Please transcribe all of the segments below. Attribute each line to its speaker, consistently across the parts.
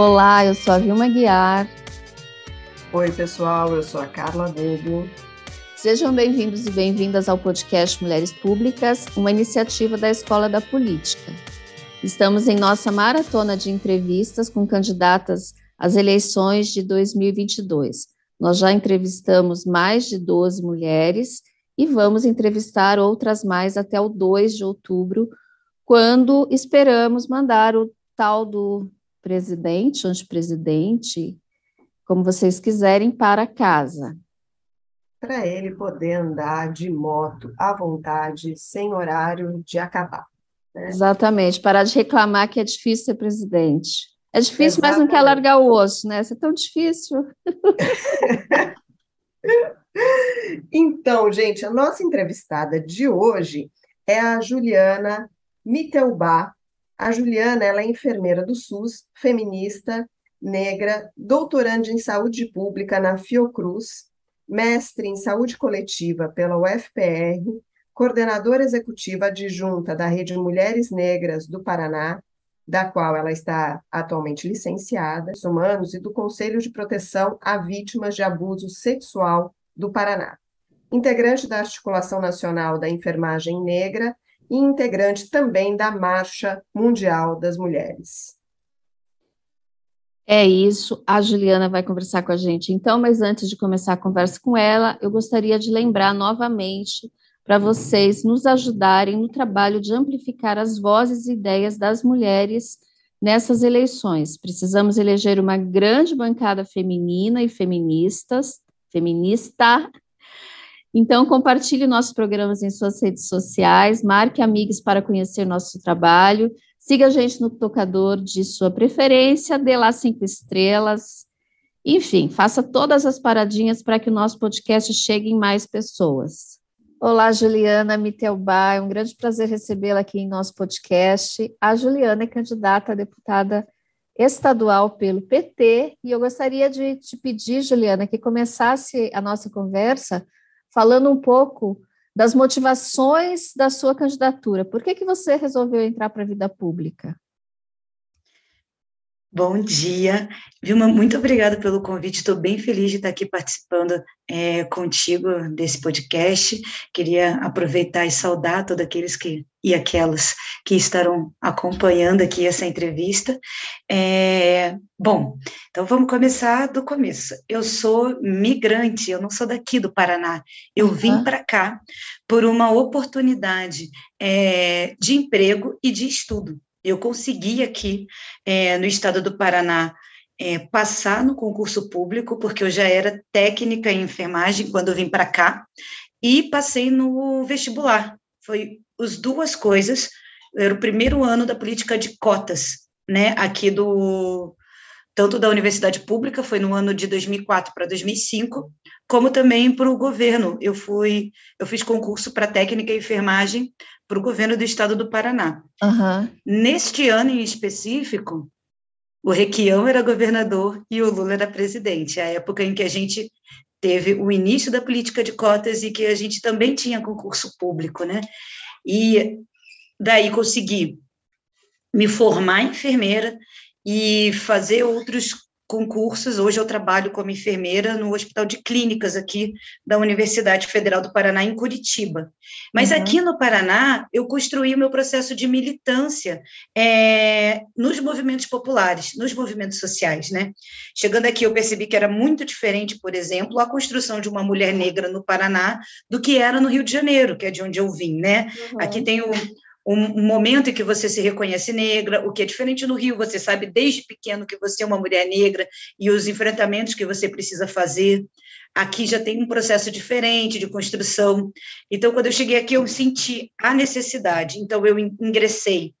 Speaker 1: Olá, eu sou a Vilma Guiar.
Speaker 2: Oi, pessoal, eu sou a Carla Bobo.
Speaker 1: Sejam bem-vindos e bem-vindas ao podcast Mulheres Públicas, uma iniciativa da Escola da Política. Estamos em nossa maratona de entrevistas com candidatas às eleições de 2022. Nós já entrevistamos mais de 12 mulheres e vamos entrevistar outras mais até o 2 de outubro, quando esperamos mandar o tal do presidente, antepresidente, como vocês quiserem, para casa.
Speaker 2: Para ele poder andar de moto à vontade, sem horário de acabar.
Speaker 1: Né? Exatamente, parar de reclamar que é difícil ser presidente. É difícil, Exatamente. mas não quer largar o osso, né? Isso é tão difícil.
Speaker 2: Então, gente, a nossa entrevistada de hoje é a Juliana Mitelbá. A Juliana ela é enfermeira do SUS, feminista, negra, doutoranda em saúde pública na Fiocruz, mestre em saúde coletiva pela UFPR, coordenadora executiva adjunta da Rede Mulheres Negras do Paraná, da qual ela está atualmente licenciada, humanos e do Conselho de Proteção a Vítimas de Abuso Sexual do Paraná. Integrante da Articulação Nacional da Enfermagem Negra e integrante também da Marcha Mundial das Mulheres.
Speaker 1: É isso, a Juliana vai conversar com a gente então, mas antes de começar a conversa com ela, eu gostaria de lembrar novamente para vocês nos ajudarem no trabalho de amplificar as vozes e ideias das mulheres nessas eleições. Precisamos eleger uma grande bancada feminina e feministas, feminista. Então, compartilhe nossos programas em suas redes sociais, marque amigos para conhecer nosso trabalho, siga a gente no tocador de sua preferência, dê lá cinco estrelas. Enfim, faça todas as paradinhas para que o nosso podcast chegue em mais pessoas. Olá, Juliana Mitelbá, é um grande prazer recebê-la aqui em nosso podcast. A Juliana é candidata a deputada estadual pelo PT, e eu gostaria de te pedir, Juliana, que começasse a nossa conversa falando um pouco das motivações da sua candidatura. Por que, que você resolveu entrar para a vida pública?
Speaker 3: Bom dia, Vilma, muito obrigada pelo convite, estou bem feliz de estar aqui participando é, contigo desse podcast, queria aproveitar e saudar todos aqueles que, e aquelas que estarão acompanhando aqui essa entrevista. É, bom, então vamos começar do começo, eu sou migrante, eu não sou daqui do Paraná, eu uhum. vim para cá por uma oportunidade é, de emprego e de estudo, eu consegui aqui é, no estado do Paraná é, passar no concurso público, porque eu já era técnica em enfermagem quando vim para cá, e passei no vestibular. Foi as duas coisas. Era o primeiro ano da política de cotas, né, aqui do tanto da universidade pública, foi no ano de 2004 para 2005, como também para o governo. Eu fui, eu fiz concurso para técnica e enfermagem para o governo do estado do Paraná. Uhum. Neste ano em específico, o Requião era governador e o Lula era presidente, a época em que a gente teve o início da política de cotas e que a gente também tinha concurso público, né? E daí consegui me formar enfermeira e fazer outros concursos. Hoje eu trabalho como enfermeira no Hospital de Clínicas aqui da Universidade Federal do Paraná, em Curitiba. Mas uhum. aqui no Paraná, eu construí o meu processo de militância é, nos movimentos populares, nos movimentos sociais. Né? Chegando aqui, eu percebi que era muito diferente, por exemplo, a construção de uma mulher negra no Paraná do que era no Rio de Janeiro, que é de onde eu vim. Né? Uhum. Aqui tem o um, momento em que você se reconhece negra, o que é diferente no Rio, você sabe desde pequeno que você é uma mulher negra e os enfrentamentos que você precisa fazer. Aqui já tem um processo diferente de construção. Então, quando eu cheguei aqui, eu senti a necessidade. Então, eu ingressei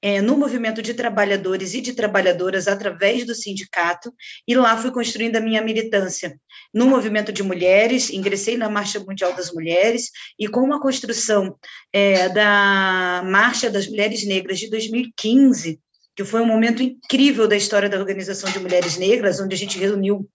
Speaker 3: é, no movimento de trabalhadores e de trabalhadoras através do sindicato, e lá fui construindo a minha militância. No movimento de mulheres, ingressei na Marcha Mundial das Mulheres, e com a construção é, da Marcha das Mulheres Negras de 2015, que foi um momento incrível da história da Organização de Mulheres Negras, onde a gente reuniu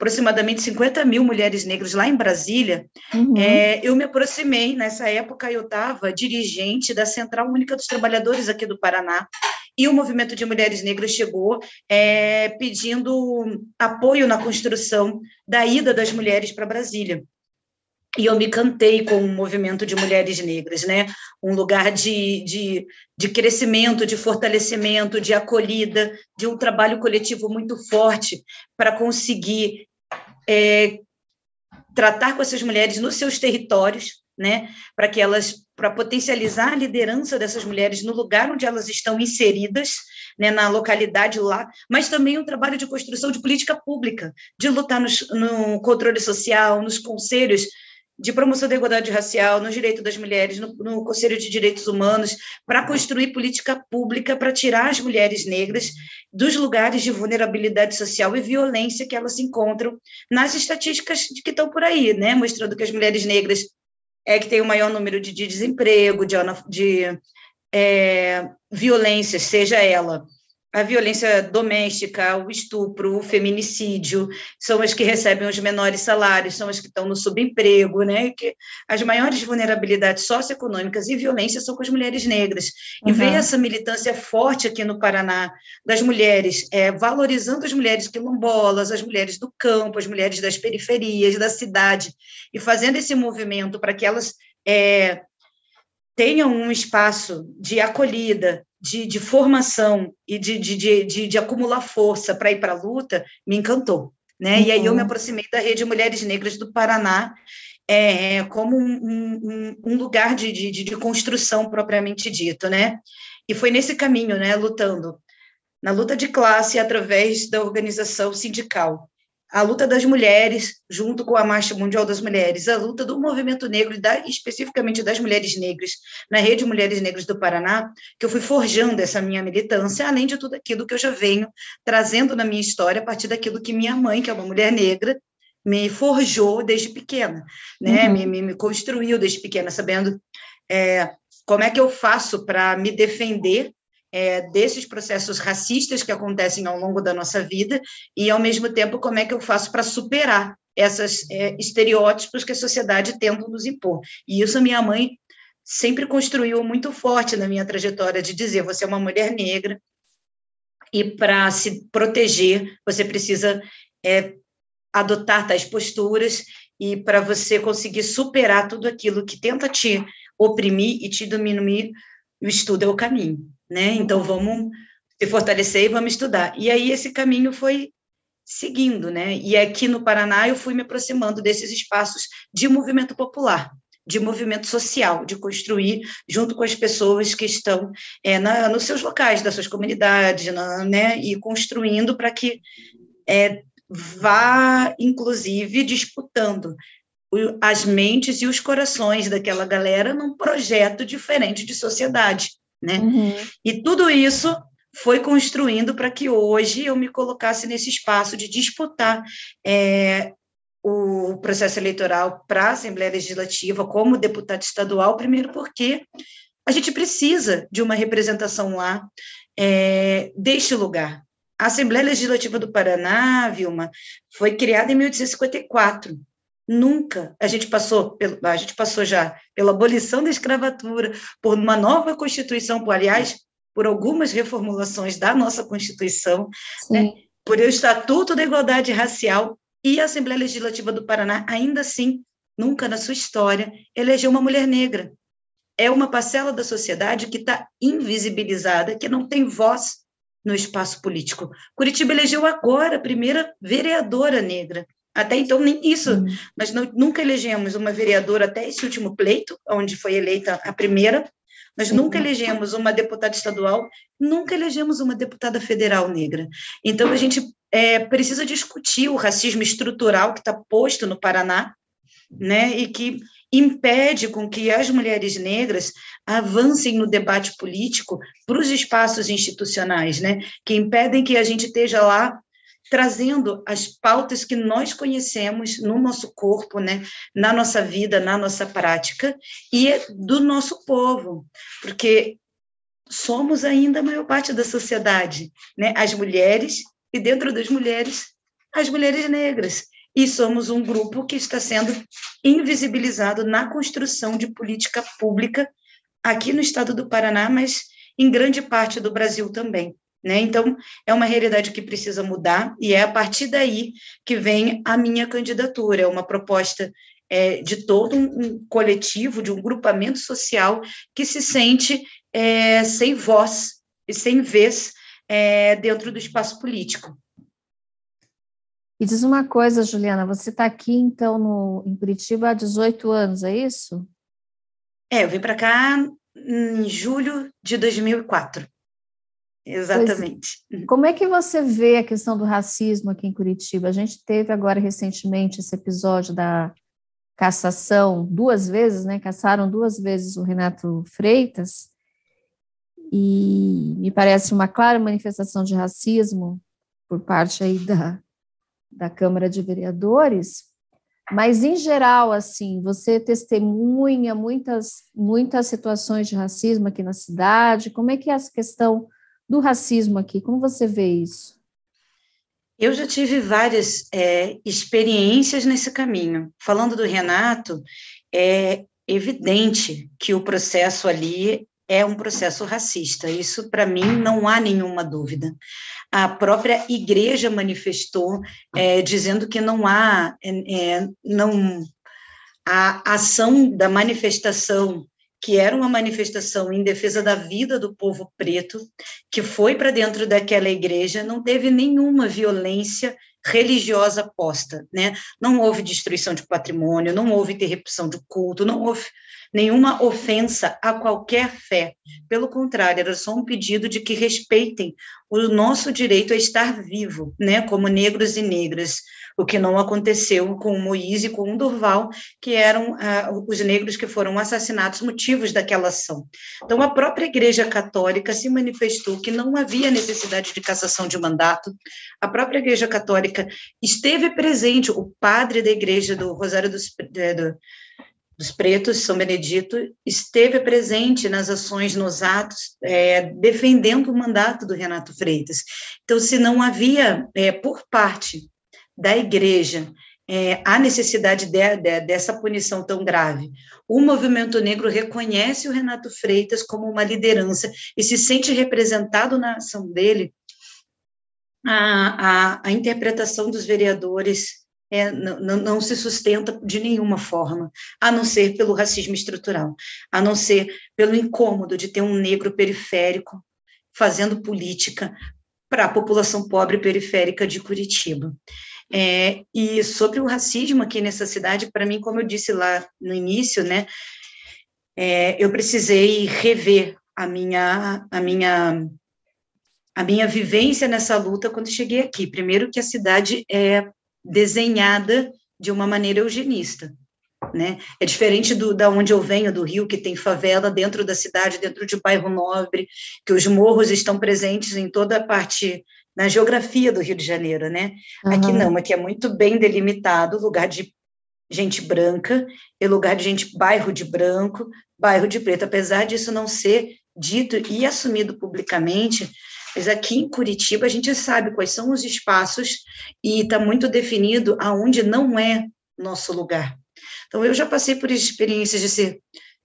Speaker 3: aproximadamente 50 mil mulheres negras lá em Brasília, uhum. é, eu me aproximei, nessa época eu estava dirigente da Central Única dos Trabalhadores aqui do Paraná, e o movimento de mulheres negras chegou é, pedindo apoio na construção da ida das mulheres para Brasília e eu me cantei com o movimento de mulheres negras, né? Um lugar de, de, de crescimento, de fortalecimento, de acolhida, de um trabalho coletivo muito forte para conseguir é, tratar com essas mulheres nos seus territórios, né? Para que elas, para potencializar a liderança dessas mulheres no lugar onde elas estão inseridas, né? Na localidade lá, mas também um trabalho de construção de política pública, de lutar nos, no controle social, nos conselhos de promoção da igualdade racial, no direito das mulheres, no, no Conselho de Direitos Humanos, para construir política pública para tirar as mulheres negras dos lugares de vulnerabilidade social e violência que elas se encontram nas estatísticas que estão por aí, né? mostrando que as mulheres negras é que têm o maior número de, de desemprego, de, de é, violências, seja ela a violência doméstica, o estupro, o feminicídio, são as que recebem os menores salários, são as que estão no subemprego, né? Que as maiores vulnerabilidades socioeconômicas e violência são com as mulheres negras. E uhum. ver essa militância forte aqui no Paraná das mulheres, é, valorizando as mulheres quilombolas, as mulheres do campo, as mulheres das periferias, da cidade, e fazendo esse movimento para que elas é, tenham um espaço de acolhida, de, de formação e de, de, de, de acumular força para ir para a luta, me encantou. Né? Uhum. E aí eu me uhum. aproximei da Rede Mulheres Negras do Paraná é, como um, um, um lugar de, de, de, construção propriamente dito, né? E foi nesse caminho, né, lutando, na luta de classe através da organização sindical, a luta das mulheres, junto com a Marcha Mundial das Mulheres, a luta do movimento negro, e da, especificamente das mulheres negras, na Rede Mulheres Negras do Paraná, que eu fui forjando essa minha militância, além de tudo aquilo que eu já venho trazendo na minha história, a partir daquilo que minha mãe, que é uma mulher negra, me forjou desde pequena, né? Uhum. Me, me, me, construiu desde pequena, sabendo é, como é que eu faço para me defender é, desses processos racistas que acontecem ao longo da nossa vida e, ao mesmo tempo, como é que eu faço para superar esses é, estereótipos que a sociedade tenta nos impor. E isso a minha mãe sempre construiu muito forte na minha trajetória de dizer, você é uma mulher negra e para se proteger, você precisa é, adotar tais posturas e para você conseguir superar tudo aquilo que tenta te oprimir e te diminuir, o estudo é o caminho né? Então vamos se fortalecer e vamos estudar. E aí esse caminho foi seguindo, né? E aqui no Paraná eu fui me aproximando desses espaços de movimento popular, de movimento social, de construir junto com as pessoas que estão é, na, nos seus locais, das suas comunidades, na, né? E construindo para que é, vá, inclusive, disputando as mentes e os corações daquela galera num projeto diferente de sociedade né? Uhum. E tudo isso foi construindo para que hoje eu me colocasse nesse espaço de disputar é, o processo eleitoral para a Assembleia Legislativa como deputado estadual, primeiro porque a gente precisa de uma representação lá é, deste lugar. A Assembleia Legislativa do Paraná, Vilma, foi criada em 1854. Nunca. A gente passou, a gente passou já pela abolição da escravatura, por uma nova Constituição, por, aliás, por algumas reformulações da nossa Constituição, né? por o Estatuto da Igualdade Racial e a Assembleia Legislativa do Paraná, ainda assim, nunca na sua história, elegeu uma mulher negra. É uma parcela da sociedade que está invisibilizada, que não tem voz no espaço político. Curitiba elegeu agora a primeira vereadora negra. Até então, nem isso. Uhum. Nós não, nunca elegemos uma vereadora até esse último pleito, onde foi eleita a primeira. Nós Sim. nunca elegemos uma deputada estadual, nunca elegemos uma deputada federal negra. Então, a gente é, precisa discutir o racismo estrutural que está posto no Paraná, né, e que impede com que as mulheres negras avancem no debate político para os espaços institucionais, né, que impedem que a gente esteja lá trazendo as pautas que nós conhecemos no nosso corpo, né, na nossa vida, na nossa prática e do nosso povo, porque somos ainda a maior parte da sociedade, né, as mulheres e dentro das mulheres as mulheres negras e somos um grupo que está sendo invisibilizado na construção de política pública aqui no estado do Paraná, mas em grande parte do Brasil também. Né? Então, é uma realidade que precisa mudar, e é a partir daí que vem a minha candidatura. É uma proposta é, de todo um, coletivo, de um grupamento social que se sente é, sem voz e sem vez é, dentro do espaço político.
Speaker 1: E diz uma coisa, Juliana, você está aqui, então, no, em Curitiba há 18 anos, é isso?
Speaker 3: É, eu vim para cá em julho de 2004. Exatamente.
Speaker 1: Pois, como é que você vê a questão do racismo aqui em Curitiba? A gente teve agora recentemente esse episódio da cassação duas vezes, né? Caçaram duas vezes o Renato Freitas, e me parece uma clara manifestação de racismo por parte aí da, da Câmara de Vereadores, mas em geral, assim, você testemunha muitas, muitas situações de racismo aqui na cidade, como é que é essa questão do racismo aqui, como você vê isso?
Speaker 3: Eu já tive várias é, experiências nesse caminho. Falando do Renato, é evidente que o processo ali é um processo racista. Isso, para mim, não há nenhuma dúvida. A própria igreja manifestou, é, dizendo que não há, é, é não, a ação da manifestação que era uma manifestação em defesa da vida do povo preto, que foi para dentro daquela igreja, não teve nenhuma violência religiosa posta, né? Não houve destruição de patrimônio, não houve interrupção de culto, não houve nenhuma ofensa a qualquer fé. Pelo contrário, era só um pedido de que respeitem o nosso direito a estar vivo, né, como negros e negras, o que não aconteceu com Moisés e com Durval, que eram ah, os negros que foram assassinados, motivos daquela ação. Então, a própria Igreja Católica se manifestou que não havia necessidade de cassação de mandato, a própria Igreja Católica esteve presente, o padre da Igreja do Rosário dos, do, dos pretos, São Benedito, esteve presente nas ações, nos atos, é, defendendo o mandato do Renato Freitas. Então, se não havia, é, por parte da igreja, é, a necessidade de, de, dessa punição tão grave. O movimento negro reconhece o Renato Freitas como uma liderança e se sente representado na ação dele. A, a, a interpretação dos vereadores é, não, não, se sustenta de nenhuma forma, a não ser pelo racismo estrutural, a não ser pelo incômodo de ter um negro periférico fazendo política para a população pobre periférica de Curitiba. É, e sobre o racismo aqui nessa cidade, para mim, como eu disse lá no início, né, é, eu precisei rever a minha, a minha a minha vivência nessa luta quando cheguei aqui. Primeiro que a cidade é desenhada de uma maneira eugenista. Né? É diferente do da onde eu venho, do Rio, que tem favela dentro da cidade, dentro de bairro nobre, que os morros estão presentes em toda a parte na geografia do Rio de Janeiro, né? Uhum. Aqui não, aqui é muito bem delimitado, lugar de gente branca e lugar de gente bairro de branco, bairro de preto, apesar disso não ser dito e assumido publicamente, mas aqui em Curitiba a gente sabe quais são os espaços e está muito definido aonde não é nosso lugar. Então eu já passei por experiências de ser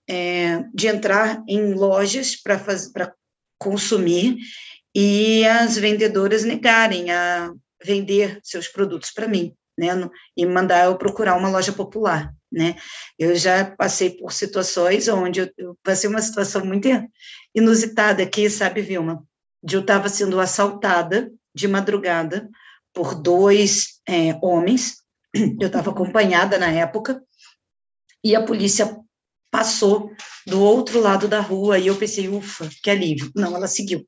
Speaker 3: é, de entrar em lojas para consumir e as vendedoras negarem a vender seus produtos para mim, né, e mandar eu procurar uma loja popular, né. Eu já passei por situações onde eu, eu passei uma situação muito inusitada aqui, sabe, Vilma? De eu estava sendo assaltada de madrugada por dois é, homens, eu estava acompanhada na época, e a polícia passou do outro lado da rua, e eu pensei, ufa, que alívio. Não, ela seguiu.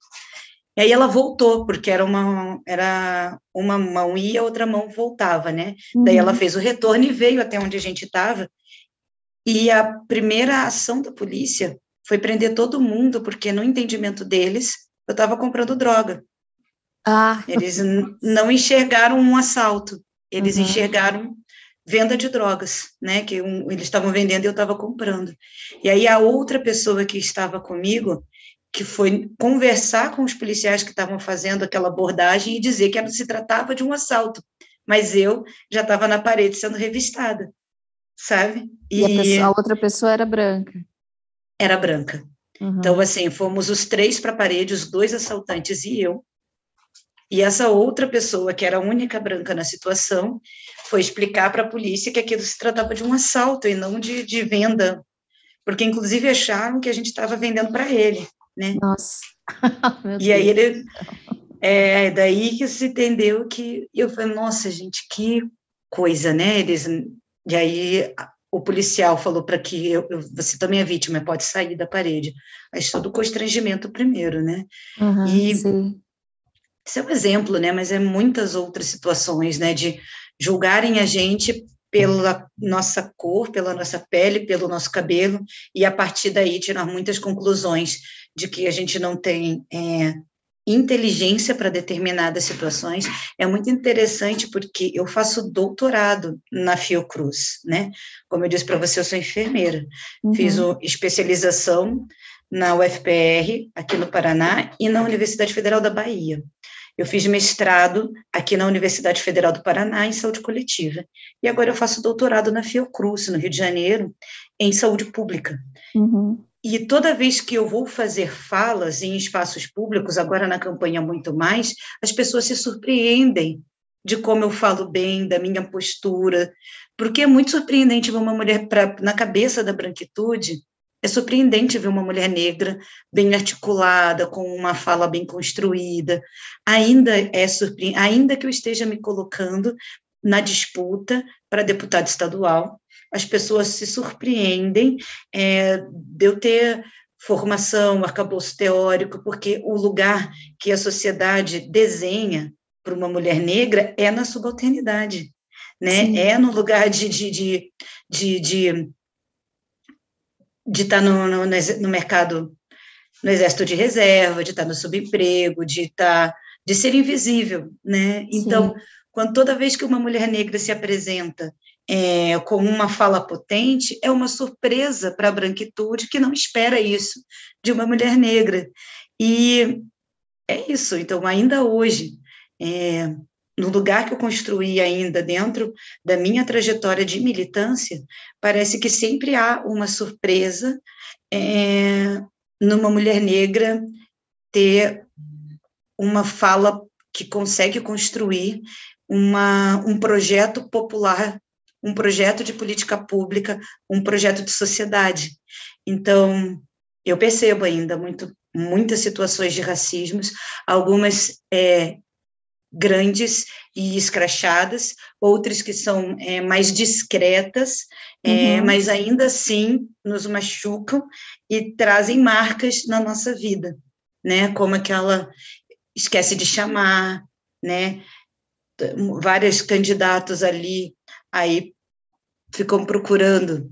Speaker 3: E aí ela voltou, porque era uma, era uma mão ia, a outra mão voltava, né? Uhum. Daí ela fez o retorno e veio até onde a gente estava. E a primeira ação da polícia foi prender todo mundo, porque no entendimento deles, eu estava comprando droga. Ah. Eles não enxergaram um assalto, eles uhum. enxergaram venda de drogas, né? Que um, eles estavam vendendo e eu estava comprando. E aí a outra pessoa que estava comigo, que foi conversar com os policiais que estavam fazendo aquela abordagem e dizer que se tratava de um assalto, mas eu já estava na parede sendo revistada, sabe?
Speaker 1: E, e a, pessoa, a outra pessoa era branca.
Speaker 3: Era branca. Uhum. Então, assim, fomos os três para a parede, os dois assaltantes e eu. E essa outra pessoa, que era a única branca na situação, foi explicar para a polícia que aquilo se tratava de um assalto e não de, de venda, porque inclusive acharam que a gente estava vendendo para ele, né?
Speaker 1: Nossa.
Speaker 3: e aí ele é daí que se entendeu que eu falei, nossa, gente, que coisa, né? Eles e aí o policial falou para que eu, eu, você também é vítima, pode sair da parede. Mas todo constrangimento primeiro, né?
Speaker 1: Uhum, e sim.
Speaker 3: Esse é um exemplo, né? Mas é muitas outras situações, né? De julgarem a gente pela nossa cor, pela nossa pele, pelo nosso cabelo, e a partir daí tirar muitas conclusões de que a gente não tem é, inteligência para determinadas situações. É muito interessante porque eu faço doutorado na Fiocruz, né? Como eu disse para você, eu sou enfermeira. Uhum. Fiz o, especialização na UFPR, aqui no Paraná, e na Universidade Federal da Bahia. Eu fiz mestrado aqui na Universidade Federal do Paraná em saúde coletiva. E agora eu faço doutorado na Fiocruz, no Rio de Janeiro, em saúde pública.
Speaker 1: Uhum.
Speaker 3: E toda vez que eu vou fazer falas em espaços públicos, agora na campanha muito mais, as pessoas se surpreendem de como eu falo bem, da minha postura, porque é muito surpreendente ver uma mulher pra, na cabeça da branquitude é surpreendente ver uma mulher negra bem articulada, com uma fala bem construída. Ainda é surpreendente, ainda que eu esteja me colocando na disputa para deputado estadual, as pessoas se surpreendem é, de eu ter formação, arcabouço teórico, porque o lugar que a sociedade desenha para uma mulher negra é na subalternidade, né? Sim. É no lugar de, de, de, de, de de estar tá no, no, no mercado, no exército de reserva, de estar tá no subemprego, de estar, tá, de ser invisível, né? Então, Sim. quando toda vez que uma mulher negra se apresenta é, com uma fala potente, é uma surpresa para a branquitude que não espera isso de uma mulher negra. E é isso. Então, ainda hoje, é, no lugar que eu construí ainda dentro da minha trajetória de militância, parece que sempre há uma surpresa é, numa mulher negra ter uma fala que consegue construir uma, um projeto popular, um projeto de política pública, um projeto de sociedade. Então, eu percebo ainda muito, muitas situações de racismos, algumas é, grandes e escrachadas, outras que são é, mais discretas, é, uhum. mas ainda assim nos machucam e trazem marcas na nossa vida, né? Como aquela esquece de chamar, né? Vários candidatos ali aí ficam procurando,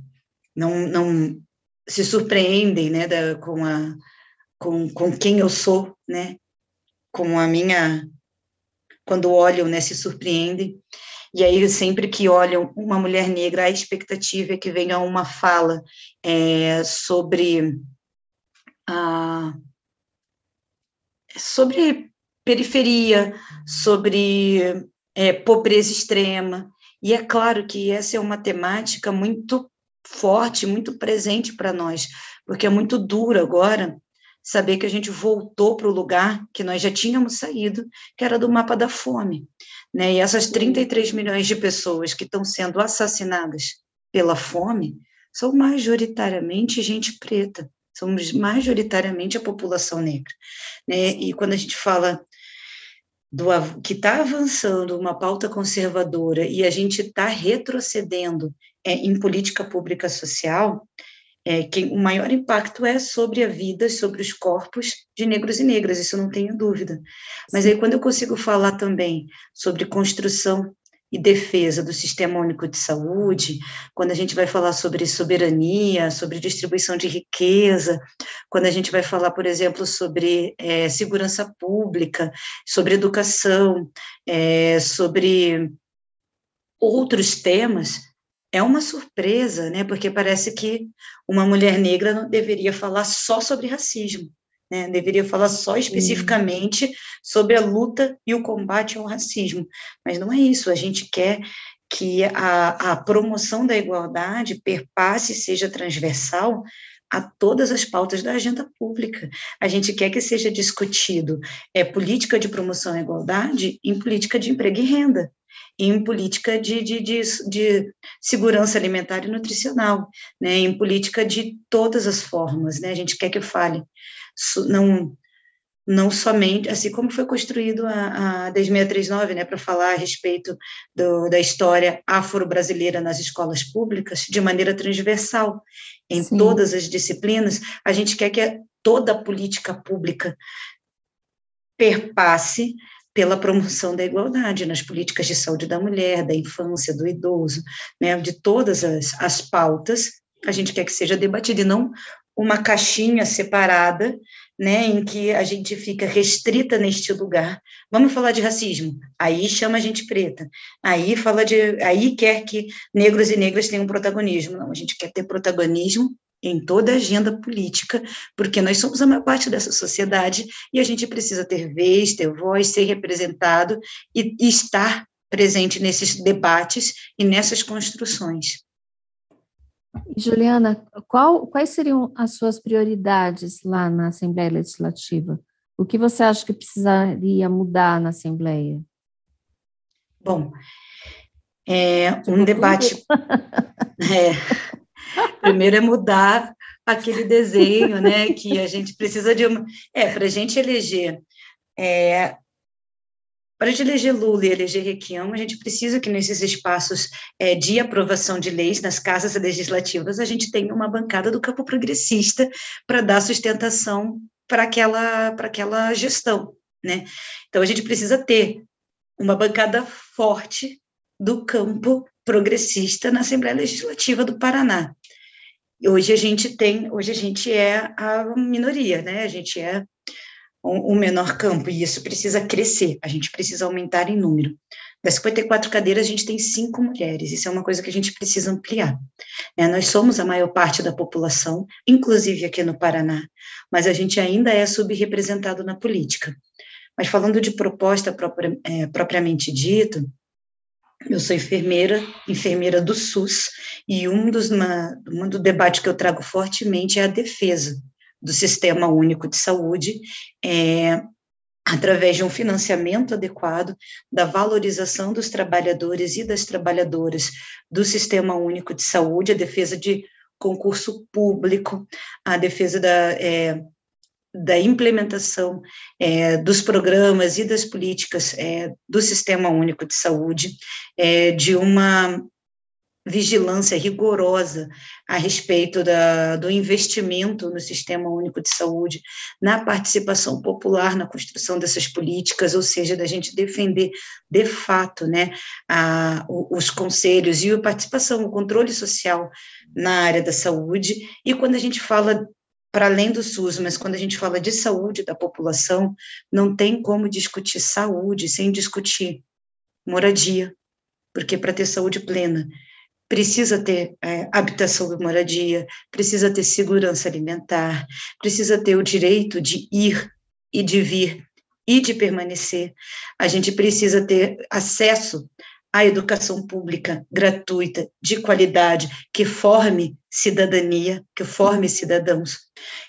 Speaker 3: não, não se surpreendem, né? Da, com a com, com quem eu sou, né? Com a minha quando olham, né, se surpreendem. E aí, sempre que olham uma mulher negra, a expectativa é que venha uma fala é, sobre a, sobre periferia, sobre é, pobreza extrema. E é claro que essa é uma temática muito forte, muito presente para nós, porque é muito duro agora saber que a gente voltou para o lugar que nós já tínhamos saído, que era do mapa da fome. Né? E essas 33 milhões de pessoas que estão sendo assassinadas pela fome são majoritariamente gente preta, somos majoritariamente a população negra. Né? E quando a gente fala do que está avançando uma pauta conservadora e a gente está retrocedendo é, em política pública social, é, que o maior impacto é sobre a vida, sobre os corpos de negros e negras, isso não tenho dúvida. Mas aí, quando eu consigo falar também sobre construção e defesa do Sistema Único de Saúde, quando a gente vai falar sobre soberania, sobre distribuição de riqueza, quando a gente vai falar, por exemplo, sobre é, segurança pública, sobre educação, é, sobre outros temas, é uma surpresa, né? Porque parece que uma mulher negra não deveria falar só sobre racismo, né? Deveria falar só especificamente sobre a luta e o combate ao racismo. Mas não é isso. A gente quer que a, a promoção da igualdade perpasse, seja transversal a todas as pautas da agenda pública. A gente quer que seja discutido é, política de promoção à igualdade em política de emprego e renda, em política de, de, de, de segurança alimentar e nutricional, né, em política de todas as formas. Né, a gente quer que fale, não não somente, assim como foi construído a, a 10639, né, para falar a respeito do, da história afro-brasileira nas escolas públicas, de maneira transversal, em Sim. todas as disciplinas, a gente quer que toda a política pública perpasse pela promoção da igualdade nas políticas de saúde da mulher, da infância, do idoso, né, de todas as, as pautas, a gente quer que seja debatida e não uma caixinha separada né, em que a gente fica restrita neste lugar. Vamos falar de racismo. Aí chama a gente preta. Aí fala de, aí quer que negros e negras tenham protagonismo. Não, a gente quer ter protagonismo em toda a agenda política, porque nós somos a maior parte dessa sociedade e a gente precisa ter vez, ter voz, ser representado e, e estar presente nesses debates e nessas construções.
Speaker 1: Juliana, qual, quais seriam as suas prioridades lá na Assembleia Legislativa? O que você acha que precisaria mudar na Assembleia?
Speaker 3: Bom, é um debate. é, primeiro é mudar aquele desenho, né? Que a gente precisa de uma. É, para a gente eleger é, para de eleger Lula e eleger Requião, a gente precisa que nesses espaços é, de aprovação de leis nas casas legislativas a gente tenha uma bancada do campo progressista para dar sustentação para aquela, para aquela gestão, né? Então a gente precisa ter uma bancada forte do campo progressista na Assembleia Legislativa do Paraná. Hoje a gente tem, hoje a gente é a minoria, né? A gente é o menor campo, e isso precisa crescer, a gente precisa aumentar em número. Das 54 cadeiras, a gente tem cinco mulheres, isso é uma coisa que a gente precisa ampliar. É, nós somos a maior parte da população, inclusive aqui no Paraná, mas a gente ainda é subrepresentado na política. Mas falando de proposta própria, é, propriamente dito, eu sou enfermeira, enfermeira do SUS, e um dos uma, um do debate que eu trago fortemente é a defesa do Sistema Único de Saúde, é, através de um financiamento adequado, da valorização dos trabalhadores e das trabalhadoras do Sistema Único de Saúde, a defesa de concurso público, a defesa da, é, da implementação é, dos programas e das políticas é, do Sistema Único de Saúde, é, de uma vigilância rigorosa a respeito da, do investimento no Sistema Único de Saúde, na participação popular na construção dessas políticas, ou seja, da gente defender de fato né, a, os conselhos e a participação, o controle social na área da saúde. E quando a gente fala para além do SUS, mas quando a gente fala de saúde da população, não tem como discutir saúde sem discutir moradia, porque para ter saúde plena precisa ter é, habitação e moradia, precisa ter segurança alimentar, precisa ter o direito de ir e de vir e de permanecer. A gente precisa ter acesso à educação pública gratuita, de qualidade, que forme cidadania, que forme cidadãos.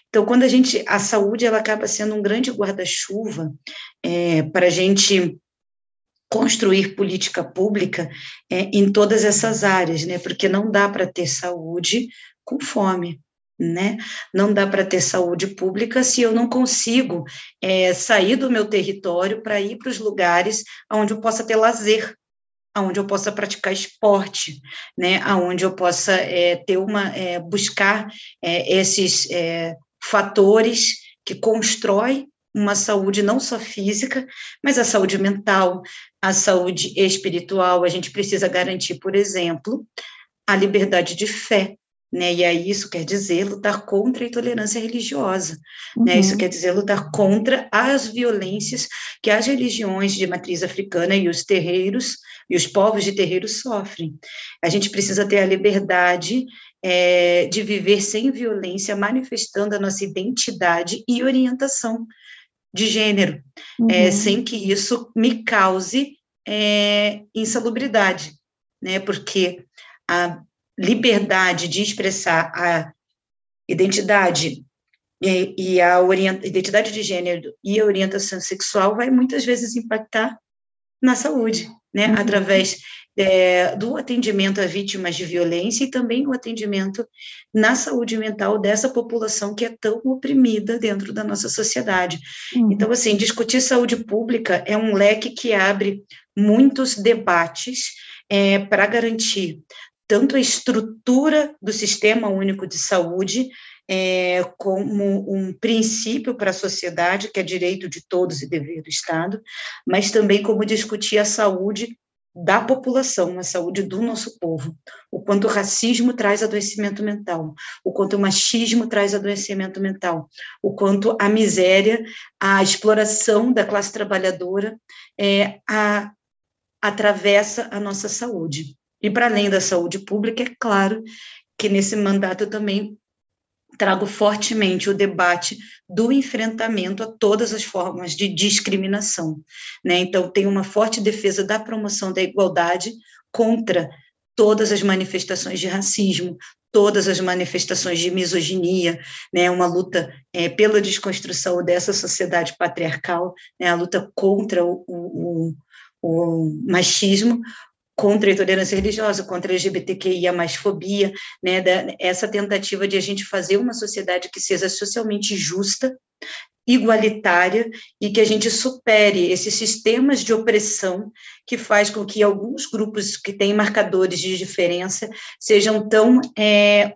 Speaker 3: Então, quando a gente, a saúde, ela acaba sendo um grande guarda-chuva é, para a gente construir política pública é, em todas essas áreas, né? Porque não dá para ter saúde com fome, né? Não dá para ter saúde pública se eu não consigo é, sair do meu território para ir para os lugares onde eu possa ter lazer, onde eu possa praticar esporte, né? Onde eu possa é, ter uma é, buscar é, esses é, fatores que constroem uma saúde não só física, mas a saúde mental, a saúde espiritual. A gente precisa garantir, por exemplo, a liberdade de fé. Né, e aí isso quer dizer lutar contra a intolerância religiosa, uhum. né, isso uhum. quer dizer lutar contra as violências que as religiões de matriz africana e os terreiros e os povos de terreiros sofrem. A gente precisa ter a liberdade é, de viver sem violência, manifestando a nossa identidade e orientação de gênero, é, uhum. é, sem que isso me cause é, insalubridade, né? Porque a liberdade de expressar a identidade e, e a identidade de gênero e a orientação sexual vai muitas vezes impactar na saúde, né, uhum. através é, do atendimento a vítimas de violência e também o atendimento na saúde mental dessa população que é tão oprimida dentro da nossa sociedade. Uhum. Então, assim, discutir saúde pública é um leque que abre muitos debates é, para garantir tanto a estrutura do Sistema Único de Saúde, é, como um princípio para a sociedade, que é direito de todos e dever do Estado, mas também como discutir a saúde da população, a saúde do nosso povo, o quanto o racismo traz adoecimento mental, o quanto o machismo traz adoecimento mental, o quanto a miséria, a exploração da classe trabalhadora é, a, atravessa a nossa saúde. E para além da saúde pública, é claro que nesse mandato eu também trago fortemente o debate do enfrentamento a todas as formas de discriminação. Né? Então, tem uma forte defesa da promoção da igualdade contra todas as manifestações de racismo, todas as manifestações de misoginia, né, uma luta é, pela desconstrução dessa sociedade patriarcal, né, a luta contra o, o, o machismo, contra a intolerância religiosa, contra a LGBTQIA mais fobia, né, da, essa tentativa de a gente fazer uma sociedade que seja socialmente justa, igualitária e que a gente supere esses sistemas de opressão que faz com que alguns grupos que têm marcadores de diferença sejam tão é,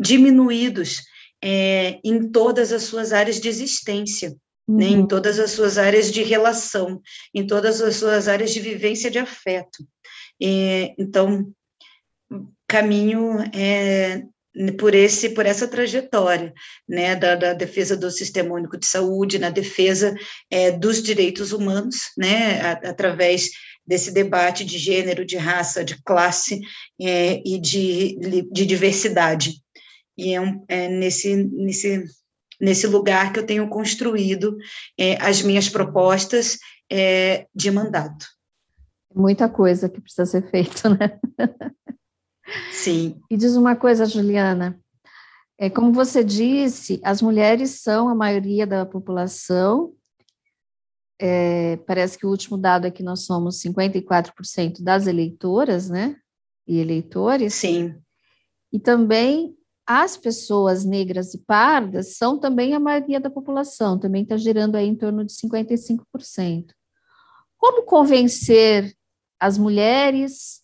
Speaker 3: diminuídos é, em todas as suas áreas de existência. Né, em uhum. todas as suas áreas de relação, em todas as suas áreas de vivência de afeto. E, então, caminho é, por esse por essa trajetória né da, da, defesa do sistema único de saúde na defesa é, dos direitos humanos né a, através desse debate de gênero de raça de classe é, e de, de diversidade e é, um, é, nesse nesse nesse lugar que eu tenho construído é, as minhas propostas é, de mandato
Speaker 1: Muita coisa que precisa ser feita, né?
Speaker 3: Sim.
Speaker 1: E diz uma coisa, Juliana. É, como você disse, as mulheres são a maioria da população. É, parece que o último dado é que nós somos 54% das eleitoras, né? E eleitores.
Speaker 3: Sim.
Speaker 1: E também as pessoas negras e pardas são também a maioria da população, também está girando aí em torno de 55%. Como convencer as mulheres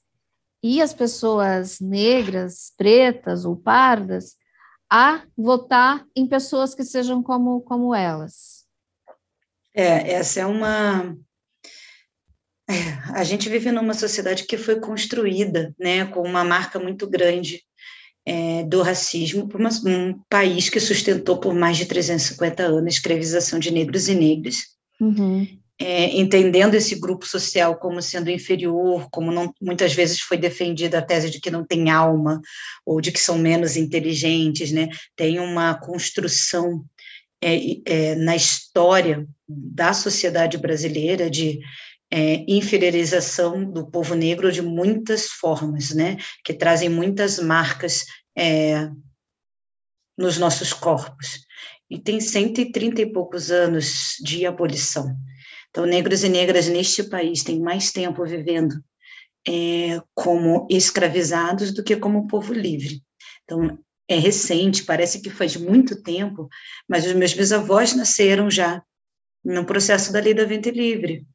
Speaker 1: e as pessoas negras, pretas ou pardas a votar em pessoas que sejam como, como elas.
Speaker 3: É, essa é uma. É, a gente vive numa sociedade que foi construída, né, com uma marca muito grande é, do racismo por uma, um país que sustentou por mais de 350 anos a escravização de negros e negras. Uhum é, entendendo esse grupo social como sendo inferior, como não, muitas vezes foi defendida a tese de que não tem alma, ou de que são menos inteligentes, né? tem uma construção é, é, na história da sociedade brasileira de é, inferiorização do povo negro de muitas formas, né? que trazem muitas marcas é, nos nossos corpos. E tem 130 e poucos anos de abolição. Então, negros e negras neste país têm mais tempo vivendo é, como escravizados do que como povo livre. Então, é recente, parece que faz muito tempo, mas os meus bisavós nasceram já no processo da lei da venda livre,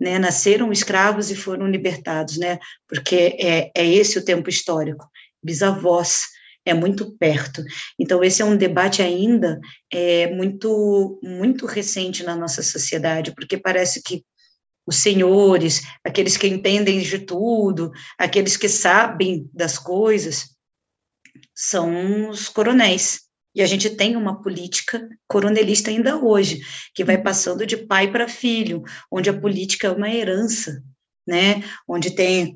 Speaker 3: né? Nasceram escravos e foram libertados, né? Porque é, é esse o tempo histórico. Bisavós é muito perto. Então, esse é um debate ainda é, muito, muito recente na nossa sociedade, porque parece que os senhores, aqueles que entendem de tudo, aqueles que sabem das coisas, são os coronéis. E a gente tem uma política coronelista ainda hoje, que vai passando de pai para filho, onde a política é uma herança, né? Onde tem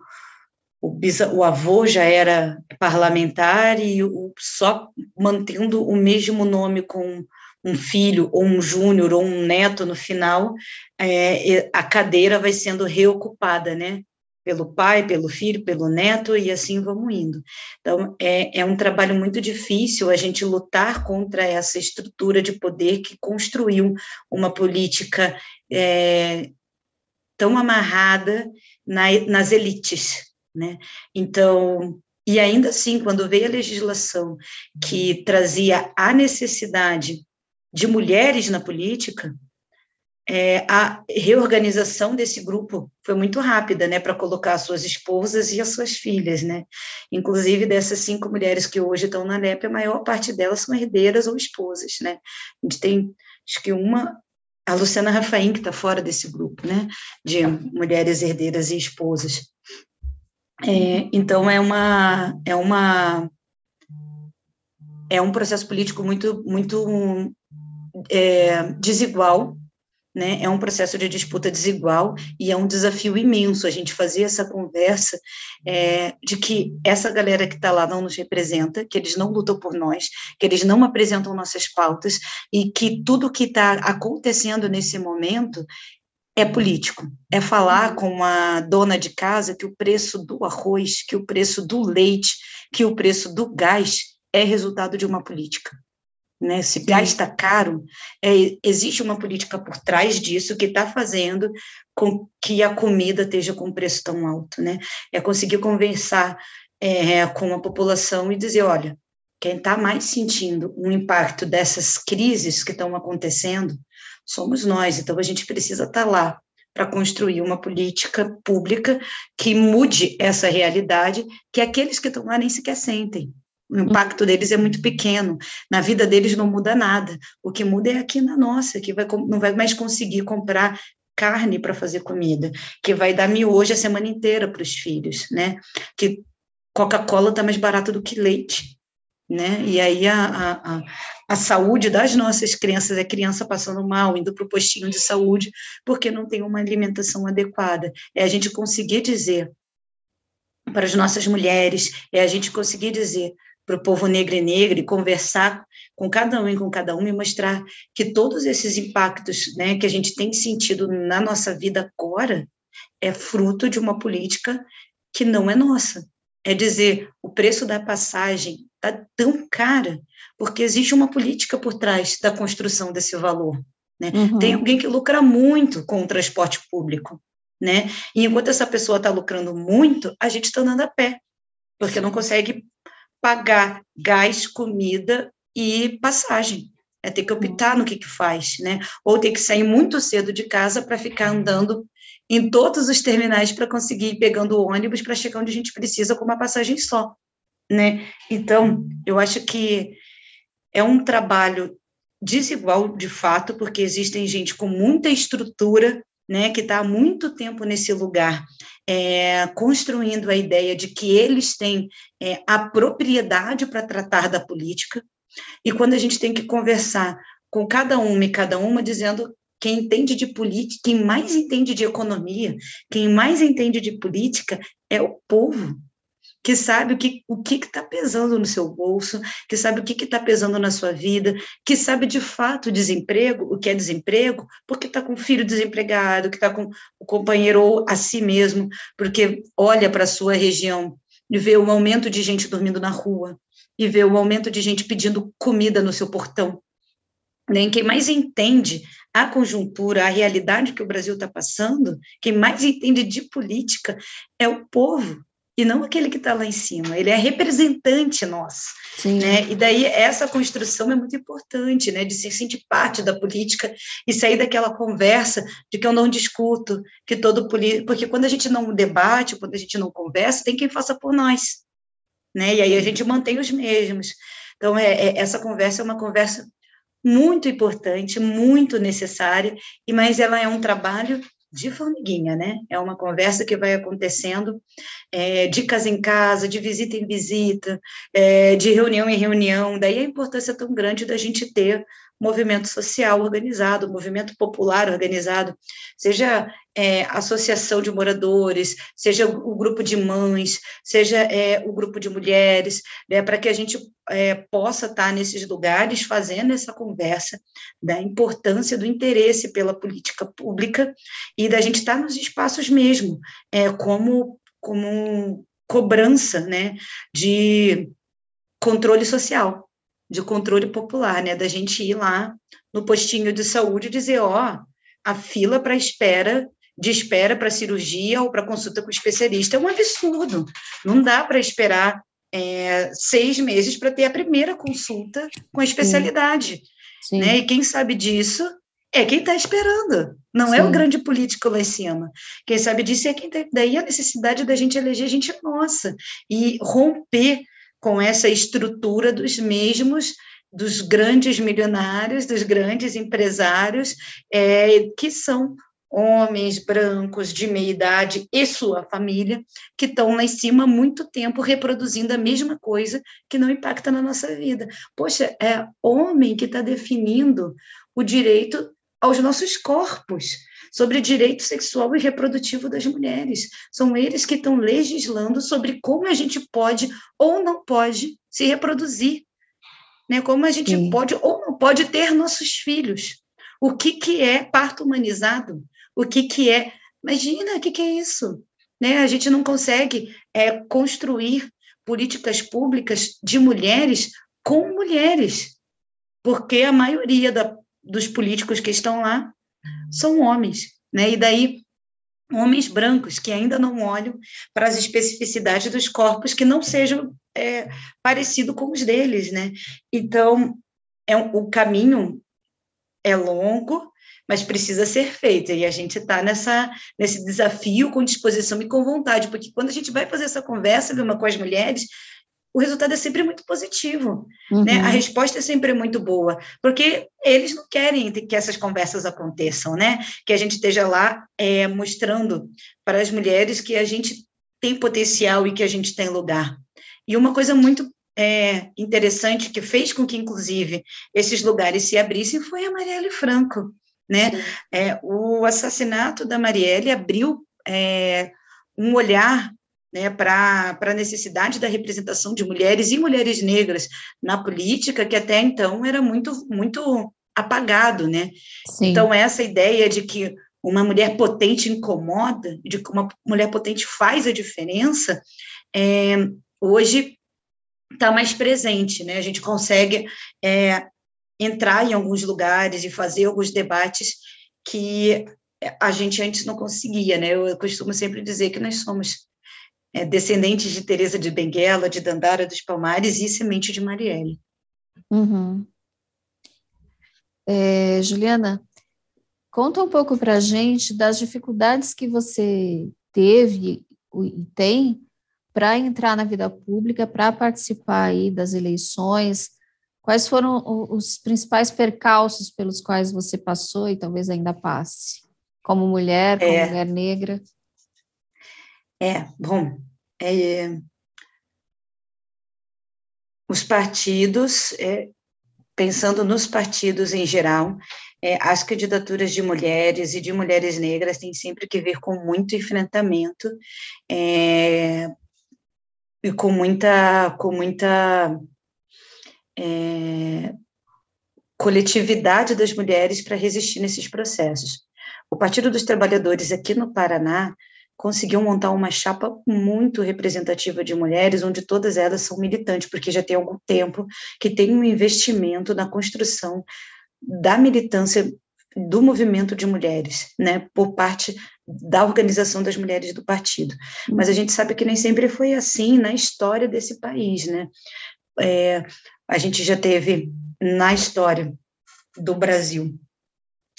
Speaker 3: o, o avô já era parlamentar e o, só mantendo o mesmo nome com um filho ou um júnior ou um neto no final, é, a cadeira vai sendo reocupada, né? Pelo pai, pelo filho, pelo neto, e assim vamos indo. Então, é, é um trabalho muito difícil a gente lutar contra essa estrutura de poder que construiu uma política é, tão amarrada na, nas elites, né? Então, e ainda assim, quando veio a legislação que trazia a necessidade de mulheres na política, é, a reorganização desse grupo foi muito rápida, né, para colocar as suas esposas e as suas filhas, né, inclusive dessas cinco mulheres que hoje estão na NEP, a maior parte delas são herdeiras ou esposas, né, a gente tem, acho que uma, a Luciana Rafaim, que está fora desse grupo, né, de mulheres herdeiras e esposas, é, então é uma, é uma, é um processo político muito, muito é, desigual, né? É um processo de disputa desigual e é um desafio imenso a gente fazer essa conversa é, de que essa galera que está lá não nos representa, que eles não lutam por nós, que eles não apresentam nossas pautas e que tudo que está acontecendo nesse momento é político. É falar com uma dona de casa que o preço do arroz, que o preço do leite, que o preço do gás é resultado de uma política né? Se gás está caro, é, existe uma política por trás disso que está fazendo com que a comida esteja com preço tão alto, né? É conseguir conversar é, com a população e dizer, olha, quem está mais sentindo o impacto dessas crises que estão acontecendo somos nós, então a gente precisa estar tá lá para construir uma política pública que mude essa realidade que aqueles que estão lá nem sequer sentem. O impacto deles é muito pequeno. Na vida deles não muda nada. O que muda é aqui na nossa, que vai, não vai mais conseguir comprar carne para fazer comida, que vai dar miojo a semana inteira para os filhos, né? Que Coca-Cola está mais barata do que leite, né? E aí a, a, a, saúde das nossas crianças é criança passando mal, indo para o postinho de saúde, porque não tem uma alimentação adequada. É a gente conseguir dizer para as nossas mulheres, é a gente conseguir dizer para o povo negro e negro e conversar com cada um e com cada uma e mostrar que todos esses impactos né, que a gente tem sentido na nossa vida agora é fruto de uma política que não é nossa. É dizer, o preço da passagem está tão cara porque existe uma política por trás da construção desse valor. Né? Uhum. Tem alguém que lucra muito com o transporte público. Né? E enquanto essa pessoa está lucrando muito, a gente está andando a pé, porque não consegue pagar gás, comida e passagem. É ter que optar no que, que faz, né? Ou ter que sair muito cedo de casa para ficar andando em todos os terminais para conseguir ir pegando o ônibus para chegar onde a gente precisa com uma passagem só, né? Então, eu acho que é um trabalho desigual de fato, porque existem gente com muita estrutura, né, que está há muito tempo nesse lugar é, construindo a ideia de que eles têm é, a propriedade para tratar da política, e quando a gente tem que conversar com cada uma e cada uma, dizendo quem entende de política, quem mais entende de economia, quem mais entende de política é o povo que sabe o que o que está pesando no seu bolso, que sabe o que está pesando na sua vida, que sabe de fato o desemprego, o que é desemprego, porque está com o filho desempregado, que está com o companheiro ou a si mesmo, porque olha para a sua região e vê o aumento de gente dormindo na rua, e vê o aumento de gente pedindo comida no seu portão. Nem né? quem mais entende a conjuntura, a realidade que o Brasil está passando, quem mais entende de política é o povo, e não aquele que está lá em cima. Ele é representante nosso. Sim. Né? E daí essa construção é muito importante, né? de se sentir parte da política e sair daquela conversa de que eu não discuto, que todo político. Porque quando a gente não debate, quando a gente não conversa, tem quem faça por nós. Né? E aí a gente mantém os mesmos. Então, é, é essa conversa é uma conversa muito importante, muito necessária, e mas ela é um trabalho de formiguinha, né? É uma conversa que vai acontecendo é, de casa em casa, de visita em visita, é, de reunião em reunião. Daí a importância tão grande da gente ter movimento social organizado, movimento popular organizado, seja é, associação de moradores, seja o grupo de mães, seja é, o grupo de mulheres, né, para que a gente é, possa estar nesses lugares fazendo essa conversa da importância do interesse pela política pública e da gente estar nos espaços mesmo, é, como, como cobrança né, de controle social, de controle popular, né, da gente ir lá no postinho de saúde e dizer, ó, a fila para espera de espera para cirurgia ou para consulta com o especialista é um absurdo. Não dá para esperar é, seis meses para ter a primeira consulta com a especialidade. Sim. Né? E quem sabe disso é quem está esperando, não Sim. é o grande político lá em cima. Quem sabe disso é quem tem. Daí a necessidade da gente eleger gente nossa e romper com essa estrutura dos mesmos dos grandes milionários, dos grandes empresários, é, que são homens brancos de meia idade e sua família, que estão lá em cima há muito tempo reproduzindo a mesma coisa que não impacta na nossa vida. Poxa, é homem que está definindo o direito aos nossos corpos, sobre direito sexual e reprodutivo das mulheres. São eles que estão legislando sobre como a gente pode ou não pode se reproduzir, né? como a gente Sim. pode ou não pode ter nossos filhos. O que, que é parto humanizado? o que, que é. Imagina, o que, que é isso? Né? A gente não consegue é, construir políticas públicas de mulheres com mulheres, porque a maioria da, dos políticos que estão lá são homens, né? E daí homens brancos que ainda não olham para as especificidades dos corpos que não sejam é, parecido com os deles, né? Então é o caminho é longo, mas precisa ser feita. E a gente está nessa nesse desafio com disposição e com vontade, porque quando a gente vai fazer essa conversa Vilma, com as mulheres, o resultado é sempre muito positivo, uhum. né? A resposta é sempre muito boa, porque eles não querem que essas conversas aconteçam, né? Que a gente esteja lá é, mostrando para as mulheres que a gente tem potencial e que a gente tem lugar. E uma coisa muito é, interessante que fez com que, inclusive, esses lugares se abrissem foi a Marielle Franco, né? É, o assassinato da Marielle abriu é, um olhar né, para a necessidade da representação de mulheres e mulheres negras na política, que até então era muito, muito apagado, né? Sim. Então, essa ideia de que uma mulher potente incomoda, de que uma mulher potente faz a diferença, é, hoje está mais presente, né? A gente consegue é, entrar em alguns lugares e fazer alguns debates que a gente antes não conseguia, né? Eu costumo sempre dizer que nós somos é, descendentes de Teresa de Benguela, de Dandara dos Palmares e semente de Marielle.
Speaker 1: Uhum. É, Juliana, conta um pouco para a gente das dificuldades que você teve e tem para entrar na vida pública, para participar aí das eleições, Quais foram os principais percalços pelos quais você passou e talvez ainda passe, como mulher, como é, mulher negra?
Speaker 3: É, bom, é, os partidos, é, pensando nos partidos em geral, é, as candidaturas de mulheres e de mulheres negras têm sempre que ver com muito enfrentamento é, e com muita, com muita é, coletividade das mulheres para resistir nesses processos. O Partido dos Trabalhadores aqui no Paraná conseguiu montar uma chapa muito representativa de mulheres, onde todas elas são militantes, porque já tem algum tempo que tem um investimento na construção da militância do movimento de mulheres, né, por parte da organização das mulheres do partido. Mas a gente sabe que nem sempre foi assim na história desse país, né? É, a gente já teve na história do Brasil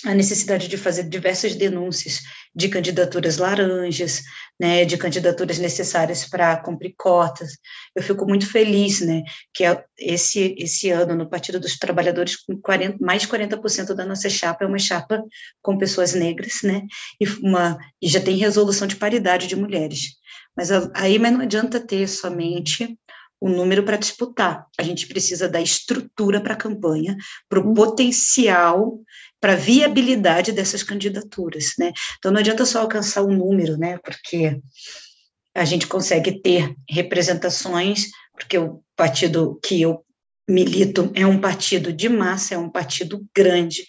Speaker 3: a necessidade de fazer diversas denúncias de candidaturas laranjas, né, de candidaturas necessárias para cumprir cotas. Eu fico muito feliz, né, que esse esse ano no Partido dos Trabalhadores 40, mais de 40% da nossa chapa é uma chapa com pessoas negras, né, e uma e já tem resolução de paridade de mulheres. Mas aí mas não adianta ter somente o número para disputar. A gente precisa da estrutura para a campanha, para o potencial para viabilidade dessas candidaturas, né? Então não adianta só alcançar o número, né? Porque a gente consegue ter representações, porque o partido que eu milito é um partido de massa, é um partido grande,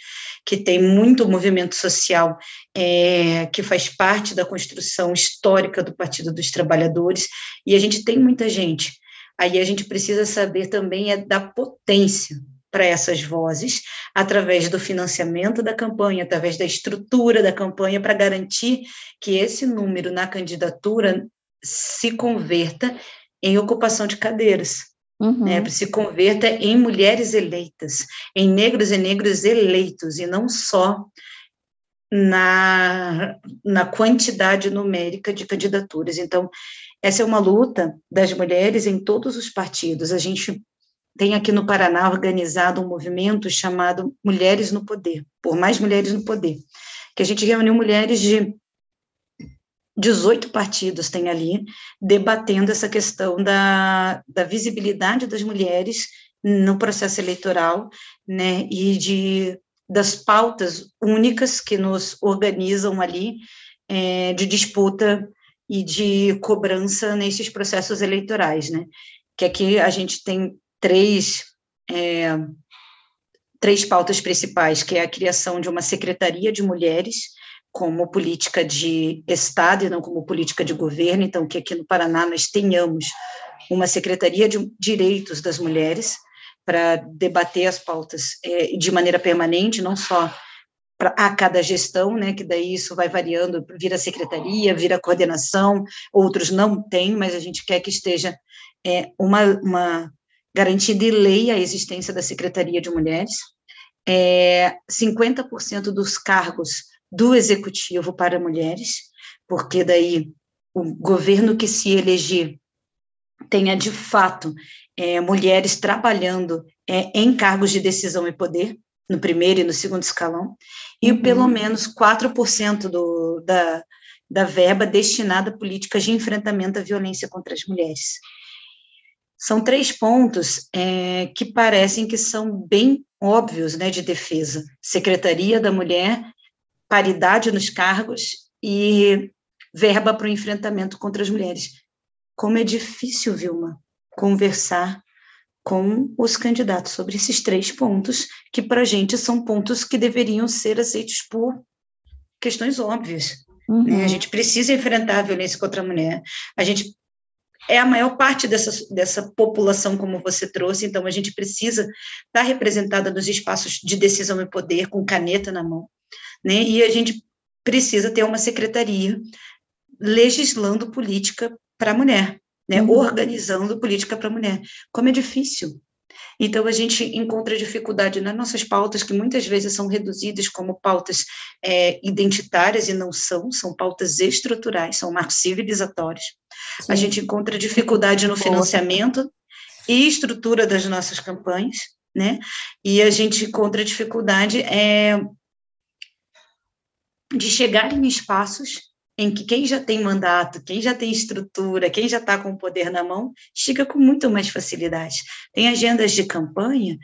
Speaker 3: que tem muito movimento social, é, que faz parte da construção histórica do Partido dos Trabalhadores, e a gente tem muita gente. Aí a gente precisa saber também é da potência para essas vozes, através do financiamento da campanha, através da estrutura da campanha, para garantir que esse número na candidatura se converta em ocupação de cadeiras. Uhum. Né, se converta em mulheres eleitas, em negros e negros eleitos, e não só na, na quantidade numérica de candidaturas. Então, essa é uma luta das mulheres em todos os partidos. A gente tem aqui no Paraná organizado um movimento chamado Mulheres no Poder, por mais mulheres no poder, que a gente reuniu mulheres de 18 partidos tem ali debatendo essa questão da, da visibilidade das mulheres no processo eleitoral, né, e de das pautas únicas que nos organizam ali é, de disputa e de cobrança nesses processos eleitorais, né, que aqui a gente tem três é, três pautas principais, que é a criação de uma secretaria de mulheres como política de Estado e não como política de governo, então que aqui no Paraná nós tenhamos uma Secretaria de Direitos das Mulheres para debater as pautas é, de maneira permanente, não só a cada gestão, né, que daí isso vai variando, vira secretaria, vira coordenação, outros não têm, mas a gente quer que esteja é, uma, uma garantia de lei a existência da Secretaria de Mulheres, é, 50% dos cargos do executivo para mulheres, porque daí o governo que se eleger tenha de fato é, mulheres trabalhando é, em cargos de decisão e poder, no primeiro e no segundo escalão, e uhum. pelo menos 4% do, da, da verba destinada a políticas de enfrentamento à violência contra as mulheres. São três pontos é, que parecem que são bem óbvios né, de defesa. Secretaria da Mulher paridade nos cargos e verba para o enfrentamento contra as mulheres. Como é difícil, Vilma, conversar com os candidatos sobre esses três pontos, que para a gente são pontos que deveriam ser aceitos por questões óbvias. Uhum. Né? A gente precisa enfrentar a violência contra a mulher. A gente é a maior parte dessa, dessa população, como você trouxe, então a gente precisa estar representada nos espaços de decisão e poder, com caneta na mão né? E a gente precisa ter uma secretaria legislando política para a mulher, né? Uhum. Organizando política para a mulher. Como é difícil. Então, a gente encontra dificuldade nas nossas pautas, que muitas vezes são reduzidas como pautas é, identitárias e não são, são pautas estruturais, são marcos civilizatórios. Sim. A gente encontra dificuldade no financiamento e estrutura das nossas campanhas, né? E a gente encontra dificuldade é, de chegar em espaços em que quem já tem mandato, quem já tem estrutura, quem já está com o poder na mão, chega com muito mais facilidade. Tem agendas de campanha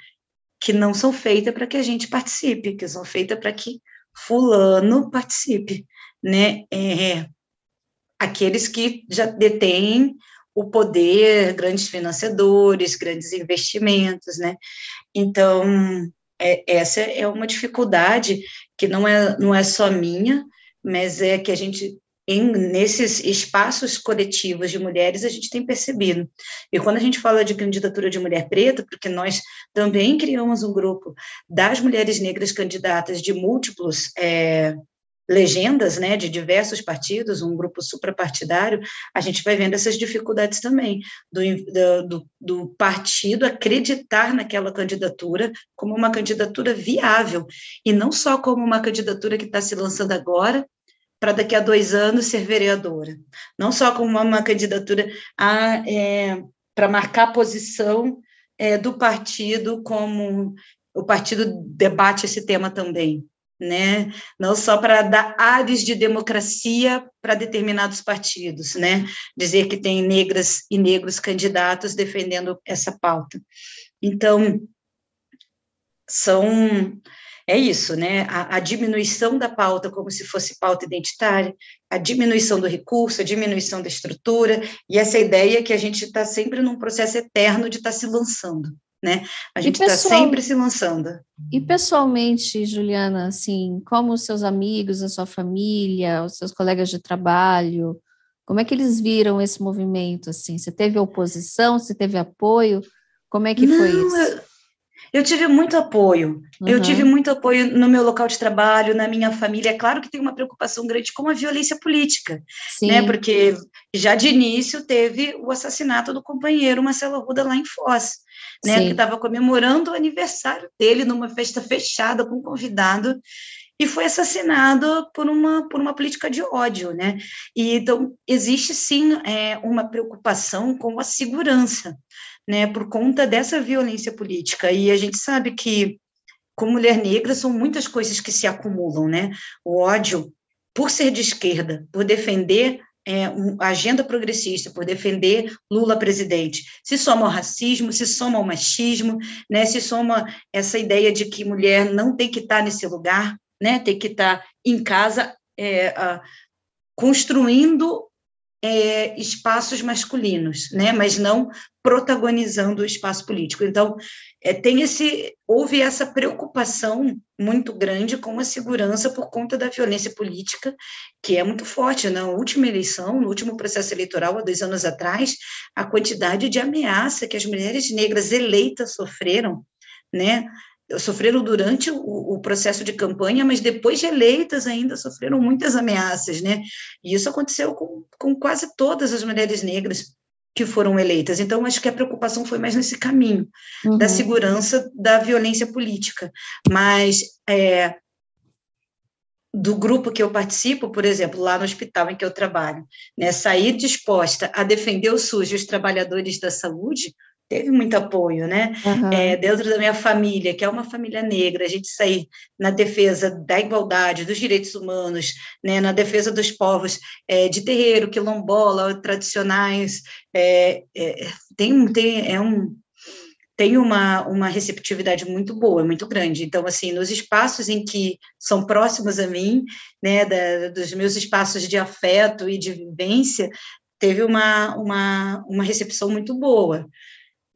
Speaker 3: que não são feitas para que a gente participe, que são feitas para que fulano participe, né? É, aqueles que já detêm o poder, grandes financiadores, grandes investimentos, né? Então, é, essa é uma dificuldade que não é, não é só minha, mas é que a gente, em, nesses espaços coletivos de mulheres, a gente tem percebido. E quando a gente fala de candidatura de mulher preta, porque nós também criamos um grupo das mulheres negras candidatas de múltiplos é, legendas, né, de diversos partidos, um grupo suprapartidário, a gente vai vendo essas dificuldades também, do, do, do partido acreditar naquela candidatura como uma candidatura viável, e não só como uma candidatura que está se lançando agora, para daqui a dois anos ser vereadora, não só como uma, candidatura é, para marcar posição é, do partido como o partido debate esse tema também, né? Não só para dar ares de democracia para determinados partidos, né? Dizer que tem negras e negros candidatos defendendo essa pauta. Então, são é isso, né? A, a, diminuição da pauta como se fosse pauta identitária, a diminuição do recurso, a diminuição da estrutura, e essa ideia que a gente está sempre num processo eterno de estar tá se lançando, né? A gente está sempre se lançando.
Speaker 1: E pessoalmente, Juliana, assim, como os seus amigos, a sua família, os seus colegas de trabalho, como é que eles viram esse movimento, assim? Você teve oposição, você teve apoio? Como é que
Speaker 3: Não,
Speaker 1: foi isso?
Speaker 3: Eu tive muito apoio. Uhum. Eu tive muito apoio no meu local de trabalho, na minha família. É claro que tem uma preocupação grande com a violência política, Sim. né? Porque já de início teve o assassinato do companheiro Marcelo Arruda lá em Foz, né? Sim. Que estava comemorando o aniversário dele numa festa fechada com um convidado e foi assassinado por uma, por uma política de ódio, né? E, então, existe sim é, uma preocupação com a segurança, né, por conta dessa violência política. E a gente sabe que, como mulher negra, são muitas coisas que se acumulam, né? O ódio, por ser de esquerda, por defender é, agenda progressista, por defender Lula presidente, se soma ao racismo, se soma ao machismo, né, se soma essa ideia de que mulher não tem que estar nesse lugar, né, tem que estar em casa é, a, construindo é, espaços masculinos, né, mas não protagonizando o espaço político. Então, é, tem esse, houve essa preocupação muito grande com a segurança por conta da violência política, que é muito forte. Na última eleição, no último processo eleitoral, há dois anos atrás, a quantidade de ameaça que as mulheres negras eleitas sofreram, né, sofreram durante o, o, processo de campanha, mas depois de eleitas ainda sofreram muitas ameaças, né? E isso aconteceu com, com quase todas as mulheres negras que foram eleitas. Então, acho que a preocupação foi mais nesse caminho uhum. da segurança da violência política. Mas é, do grupo que eu participo, por exemplo, lá no hospital em que eu trabalho, né, sair disposta a defender o SUS e os trabalhadores da saúde, teve muito apoio, né? Uhum. É, dentro da minha família, que é uma família negra, a gente sair na defesa da igualdade, dos direitos humanos, né? na defesa dos povos é, de terreiro, quilombola, tradicionais, é, é, tem, tem, é um, tem uma, uma receptividade muito boa, muito grande. Então, assim, nos espaços em que são próximos a mim, né, da, dos meus espaços de afeto e de vivência, teve uma, uma, uma recepção muito boa.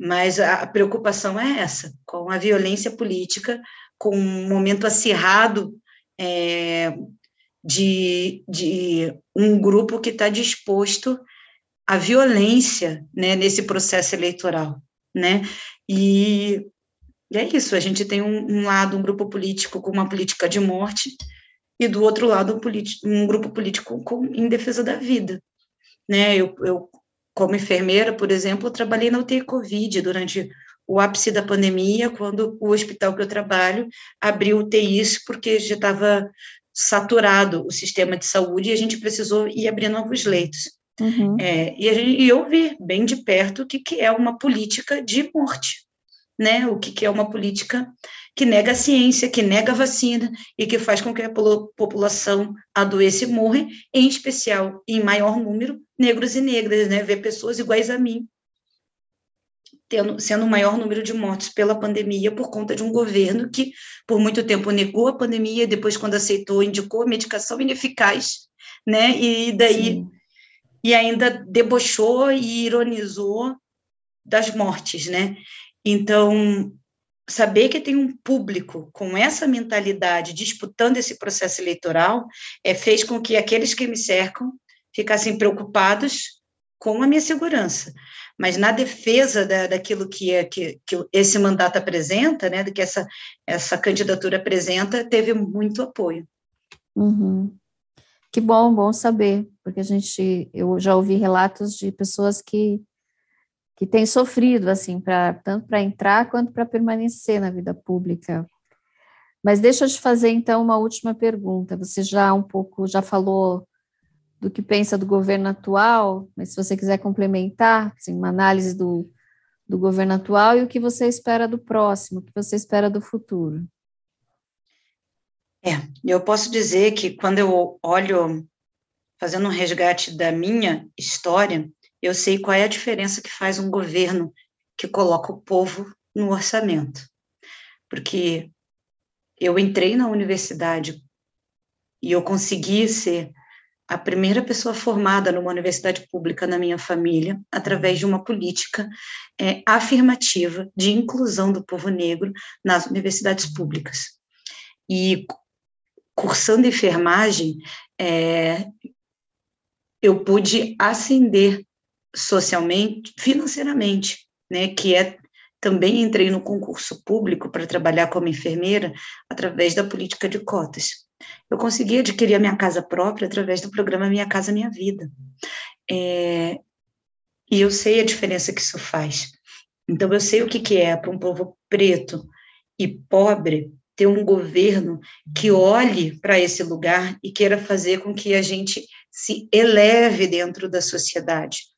Speaker 3: Mas a preocupação é essa, com a violência política, com um momento acirrado é, de, de um grupo que está disposto à violência né, nesse processo eleitoral. Né? E, e é isso, a gente tem um, um, lado, um grupo político com uma política de morte, e do outro lado, um, um grupo político com, em defesa da vida. Né? Eu, eu como enfermeira, por exemplo, eu trabalhei na UTI Covid durante o ápice da pandemia, quando o hospital que eu trabalho abriu UTIs, porque já estava saturado o sistema de saúde e a gente precisou ir abrir novos leitos. Uhum. É, e, gente, e, eu vi bem de perto o que, que é uma política de morte, né? O que, que é uma política que nega a ciência, que nega a vacina e que faz com que a população adoeça e morra, em especial, em maior número, negros e negras, né? Ver pessoas iguais a mim tendo, sendo o maior número de mortes pela pandemia por conta de um governo que, por muito tempo, negou a pandemia, depois, quando aceitou, indicou medicação ineficaz, né? E daí, Sim. e ainda debochou e ironizou das mortes, né? Então, saber que tem um público com essa mentalidade disputando esse processo eleitoral é, fez com que aqueles que me cercam ficassem preocupados com a minha segurança. Mas na defesa da, daquilo que, é, que, que esse mandato apresenta, né, do que essa, essa candidatura apresenta, teve muito apoio.
Speaker 1: Uhum. Que bom, bom saber, porque a gente, eu já ouvi relatos de pessoas que que têm sofrido assim para tanto para entrar quanto para permanecer na vida pública. Mas deixa eu te fazer então uma última pergunta. Você já um pouco já falou do que pensa do governo atual, mas se você quiser complementar, assim, uma análise do, do governo atual e o que você espera do próximo, o que você espera do futuro.
Speaker 3: É, eu posso dizer que quando eu olho, fazendo um resgate da minha história, eu sei qual é a diferença que faz um governo que coloca o povo no orçamento. Porque eu entrei na universidade e eu consegui ser a primeira pessoa formada numa universidade pública na minha família, através de uma política é, afirmativa de inclusão do povo negro nas universidades públicas. E cursando enfermagem, é, eu pude ascender socialmente, financeiramente, né, que é também entrei no concurso público para trabalhar como enfermeira através da política de cotas. Eu consegui adquirir a minha casa própria através do programa Minha Casa Minha Vida. É, e eu sei a diferença que isso faz. Então, eu sei o que, que é para um povo preto e pobre ter um governo que olhe para esse lugar e queira fazer com que a gente se eleve dentro da sociedade.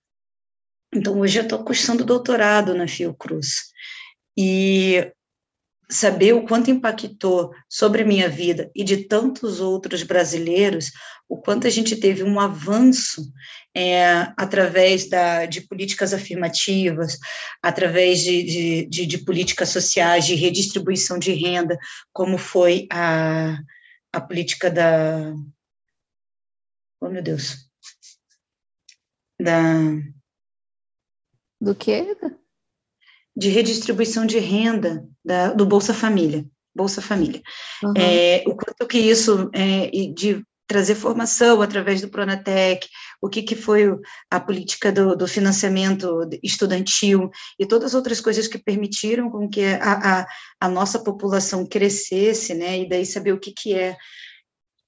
Speaker 3: Então, hoje eu estou cursando doutorado na Fiocruz. E saber o quanto impactou sobre minha vida e de tantos outros brasileiros, o quanto a gente teve um avanço é, através da, de políticas afirmativas, através de, de, de, de, políticas sociais, de redistribuição de renda, como foi a, a política da. Oh, meu Deus! Da.
Speaker 1: Do quê?
Speaker 3: de redistribuição de renda da, do Bolsa Família, Bolsa Família. Uhum. É, o quanto que isso, é, de trazer formação através do Pronatec, o que, que foi a política do, do, financiamento estudantil e todas as outras coisas que permitiram com que a, a, a nossa população crescesse, né, e daí saber o que, que é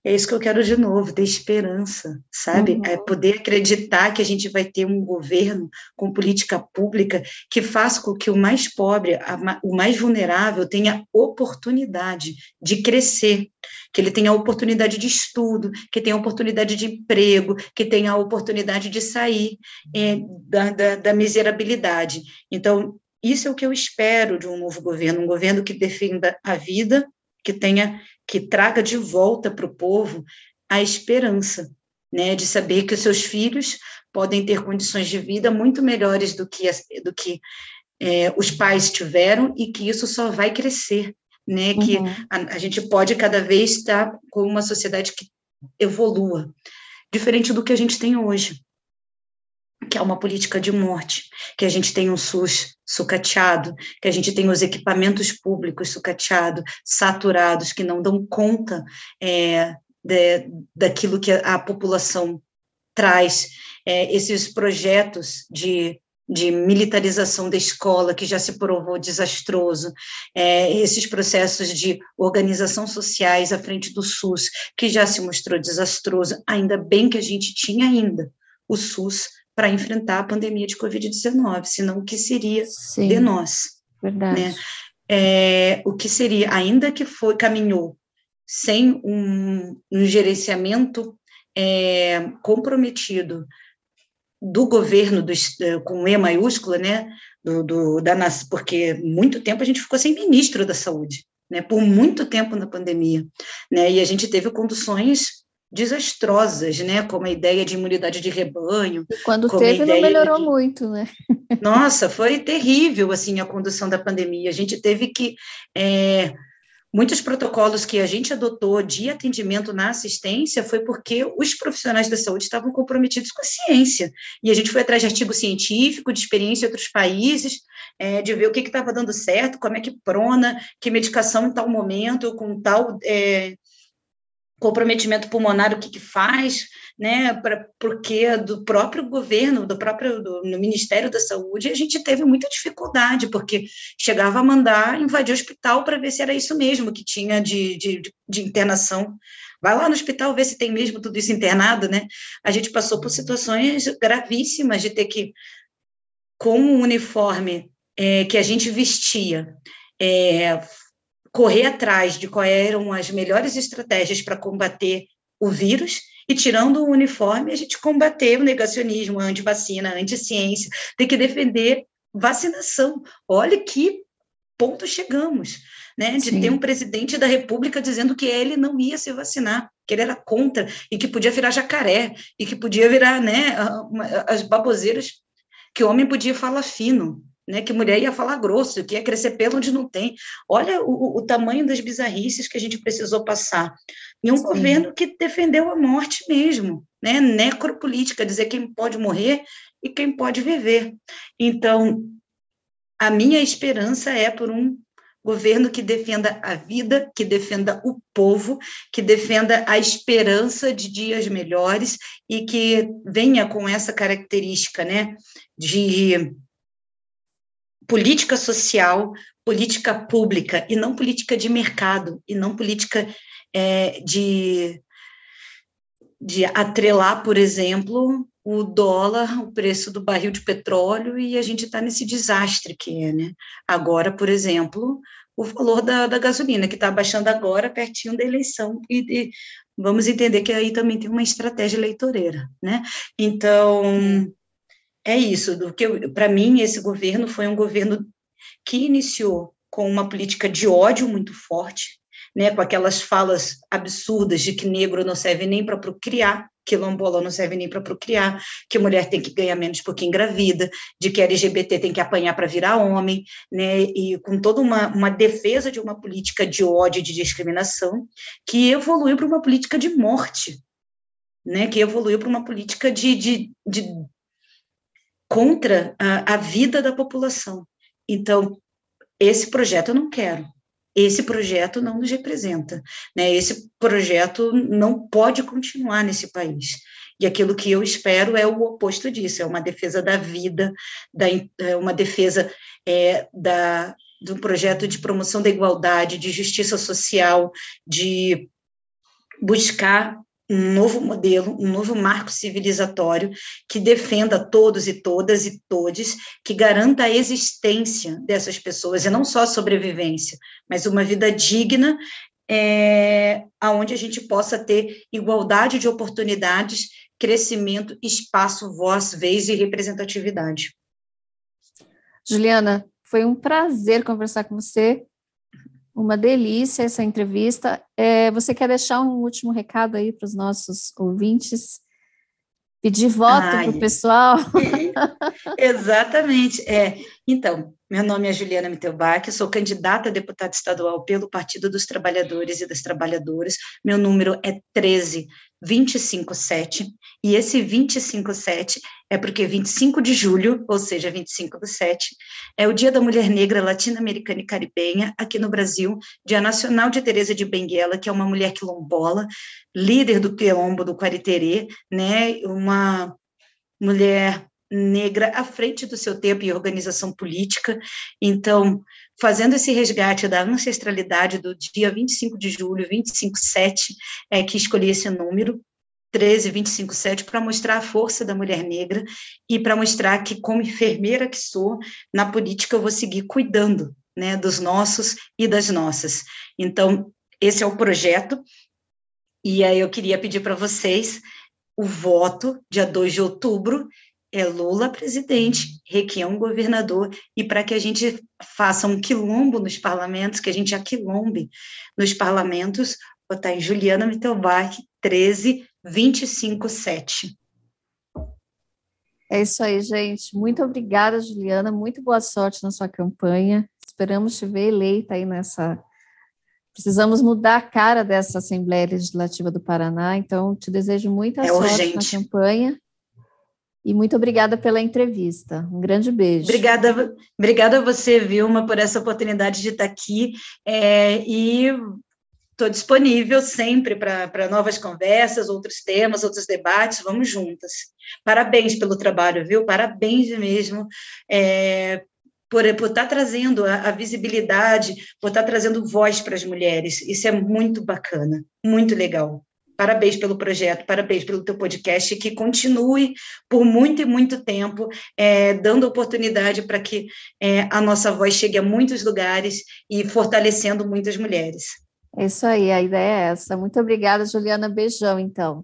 Speaker 3: é isso que eu quero de novo, ter esperança, sabe? Uhum. É poder acreditar que a gente vai ter um governo com política pública que faça com que o mais pobre, o mais vulnerável, tenha oportunidade de crescer, que ele tenha oportunidade de estudo, que tenha oportunidade de emprego, que tenha a oportunidade de sair é, da, da, da miserabilidade. Então, isso é o que eu espero de um novo governo, um governo que defenda a vida, que tenha que traga de volta para o povo a esperança, né, de saber que os seus filhos podem ter condições de vida muito melhores do que, do que é, os pais tiveram e que isso só vai crescer, né, uhum. que a, a gente pode cada vez estar com uma sociedade que evolua, diferente do que a gente tem hoje que é uma política de morte, que a gente tem um SUS sucateado, que a gente tem os equipamentos públicos sucateados, saturados, que não dão conta é, de, daquilo que a, população traz, é, esses projetos de de militarização da escola, que já se provou desastroso, é, esses processos de organização sociais à frente do SUS, que já se mostrou desastroso, ainda bem que a gente tinha ainda o SUS para enfrentar a pandemia de Covid-19, senão o que seria Sim, de nós?
Speaker 1: Verdade.
Speaker 3: Né? É, o que seria, ainda que foi, caminhou sem um, um gerenciamento é, comprometido do governo, do, com E maiúscula, né, do, do, da, porque muito tempo a gente ficou sem ministro da saúde, né, por muito tempo na pandemia, né, e a gente teve conduções desastrosas, né? Como a ideia de imunidade de rebanho.
Speaker 1: E quando teve, não melhorou de... muito, né?
Speaker 3: Nossa, foi terrível, assim, a condução da pandemia. A gente teve que... É, muitos protocolos que a gente adotou de atendimento na assistência foi porque os profissionais da saúde estavam comprometidos com a ciência. E a gente foi atrás de artigo científico, de experiência em outros países, é, de ver o que estava dando certo, como é que prona, que medicação em tal momento, com tal... É, comprometimento pulmonar, o que, que faz, né, pra, porque do próprio governo, do próprio do, no Ministério da Saúde, a gente teve muita dificuldade, porque chegava a mandar invadir o hospital para ver se era isso mesmo que tinha de, de, de internação. Vai lá no hospital ver se tem mesmo tudo isso internado, né? A gente passou por situações gravíssimas de ter que, com o uniforme é, que a gente vestia, é, correr atrás de quais eram as melhores estratégias para combater o vírus e tirando o uniforme, a gente combater o negacionismo, a antivacina, a anticiência, tem que defender vacinação. Olha que ponto chegamos, né? De Sim. ter um presidente da República dizendo que ele não ia se vacinar, que ele era contra e que podia virar jacaré e que podia virar, né, as baboseiras, que o homem podia falar fino, né, que mulher ia falar grosso, que ia crescer pelo onde não tem. Olha o, o tamanho das bizarrices que a gente precisou passar. E um Sim. governo que defendeu a morte mesmo, né, necropolítica, dizer quem pode morrer e quem pode viver. Então, a minha esperança é por um governo que defenda a vida, que defenda o povo, que defenda a esperança de dias melhores e que venha com essa característica, né, de política social, política pública, e não política de mercado, e não política é, de, de atrelar, por exemplo, o dólar, o preço do barril de petróleo, e a gente está nesse desastre que é, né? Agora, por exemplo, o valor da, da gasolina, que está baixando agora, pertinho da eleição, e, e, vamos entender que aí também tem uma estratégia eleitoreira, né? Então, é isso, do que para mim esse governo foi um governo que iniciou com uma política de ódio muito forte, né, com aquelas falas absurdas de que negro não serve nem para procriar, quilombola não serve nem para procriar, que mulher tem que ganhar menos porque engravida, de que LGBT tem que apanhar para virar homem, né, e com toda uma, uma defesa de uma política de ódio e de discriminação, que evoluiu para uma política de morte, né, que evoluiu para uma política de, de, de contra a, a vida da população. Então, esse projeto eu não quero. Esse projeto não nos representa, né? Esse projeto não pode continuar nesse país. E aquilo que eu espero é o oposto disso, é uma defesa da vida, da, é uma defesa é, da, do projeto de promoção da igualdade, de justiça social, de buscar um novo modelo, um novo marco civilizatório que defenda todos e todas e todes, que garanta a existência dessas pessoas, e não só a sobrevivência, mas uma vida digna, é, aonde a gente possa ter igualdade de oportunidades, crescimento, espaço, voz, vez e representatividade.
Speaker 1: Juliana, foi um prazer conversar com você. Uma delícia essa entrevista. É, você quer deixar um último recado aí para os nossos ouvintes? Pedir voto para o pessoal?
Speaker 3: Exatamente. É, então, meu nome é Juliana Mittelbach, sou candidata a deputada estadual pelo Partido dos Trabalhadores e das Trabalhadoras. Meu número é 13257, e esse 257 é porque 25 de julho, ou seja, 25 do 7, é o Dia da Mulher Negra Latino-Americana e Caribenha aqui no Brasil, Dia Nacional de Teresa de Benguela, que é uma mulher quilombola, líder do quilombo do Quariterê, né, uma mulher negra à frente do seu tempo em organização política. Então, fazendo esse resgate da ancestralidade do dia 25 de julho, 25/7, é que escolhi esse número, 13, 25, 7, para mostrar a força da mulher negra e para mostrar que, como enfermeira que sou, na política eu vou seguir cuidando né, dos nossos e das nossas. Então, esse é o projeto, e aí eu queria pedir para vocês o voto, dia 2 de outubro, é Lula presidente, Requião governador, e para que a gente faça um quilombo nos parlamentos, que a gente aquilombe nos parlamentos, botar em Juliana Mittelbach, 13 257.
Speaker 1: É isso aí, gente. Muito obrigada, Juliana. Muito boa sorte na sua campanha. Esperamos te ver eleita aí nessa. Precisamos mudar a cara dessa Assembleia Legislativa do Paraná, então te desejo muita é sorte urgente. na campanha. E muito obrigada pela entrevista. Um grande beijo.
Speaker 3: Obrigada, obrigada a você, Vilma, por essa oportunidade de estar aqui. É, e Estou disponível sempre para novas conversas, outros temas, outros debates, vamos juntas. Parabéns pelo trabalho, viu? Parabéns mesmo é, por, estar tá trazendo a, a, visibilidade, por estar tá trazendo voz para as mulheres. Isso é muito bacana, muito legal. Parabéns pelo projeto, parabéns pelo teu podcast, que continue por muito e muito tempo, é, dando oportunidade para que é, a nossa voz chegue a muitos lugares e fortalecendo muitas mulheres.
Speaker 1: É isso aí, a ideia é essa. Muito obrigada, Juliana. Beijão, então.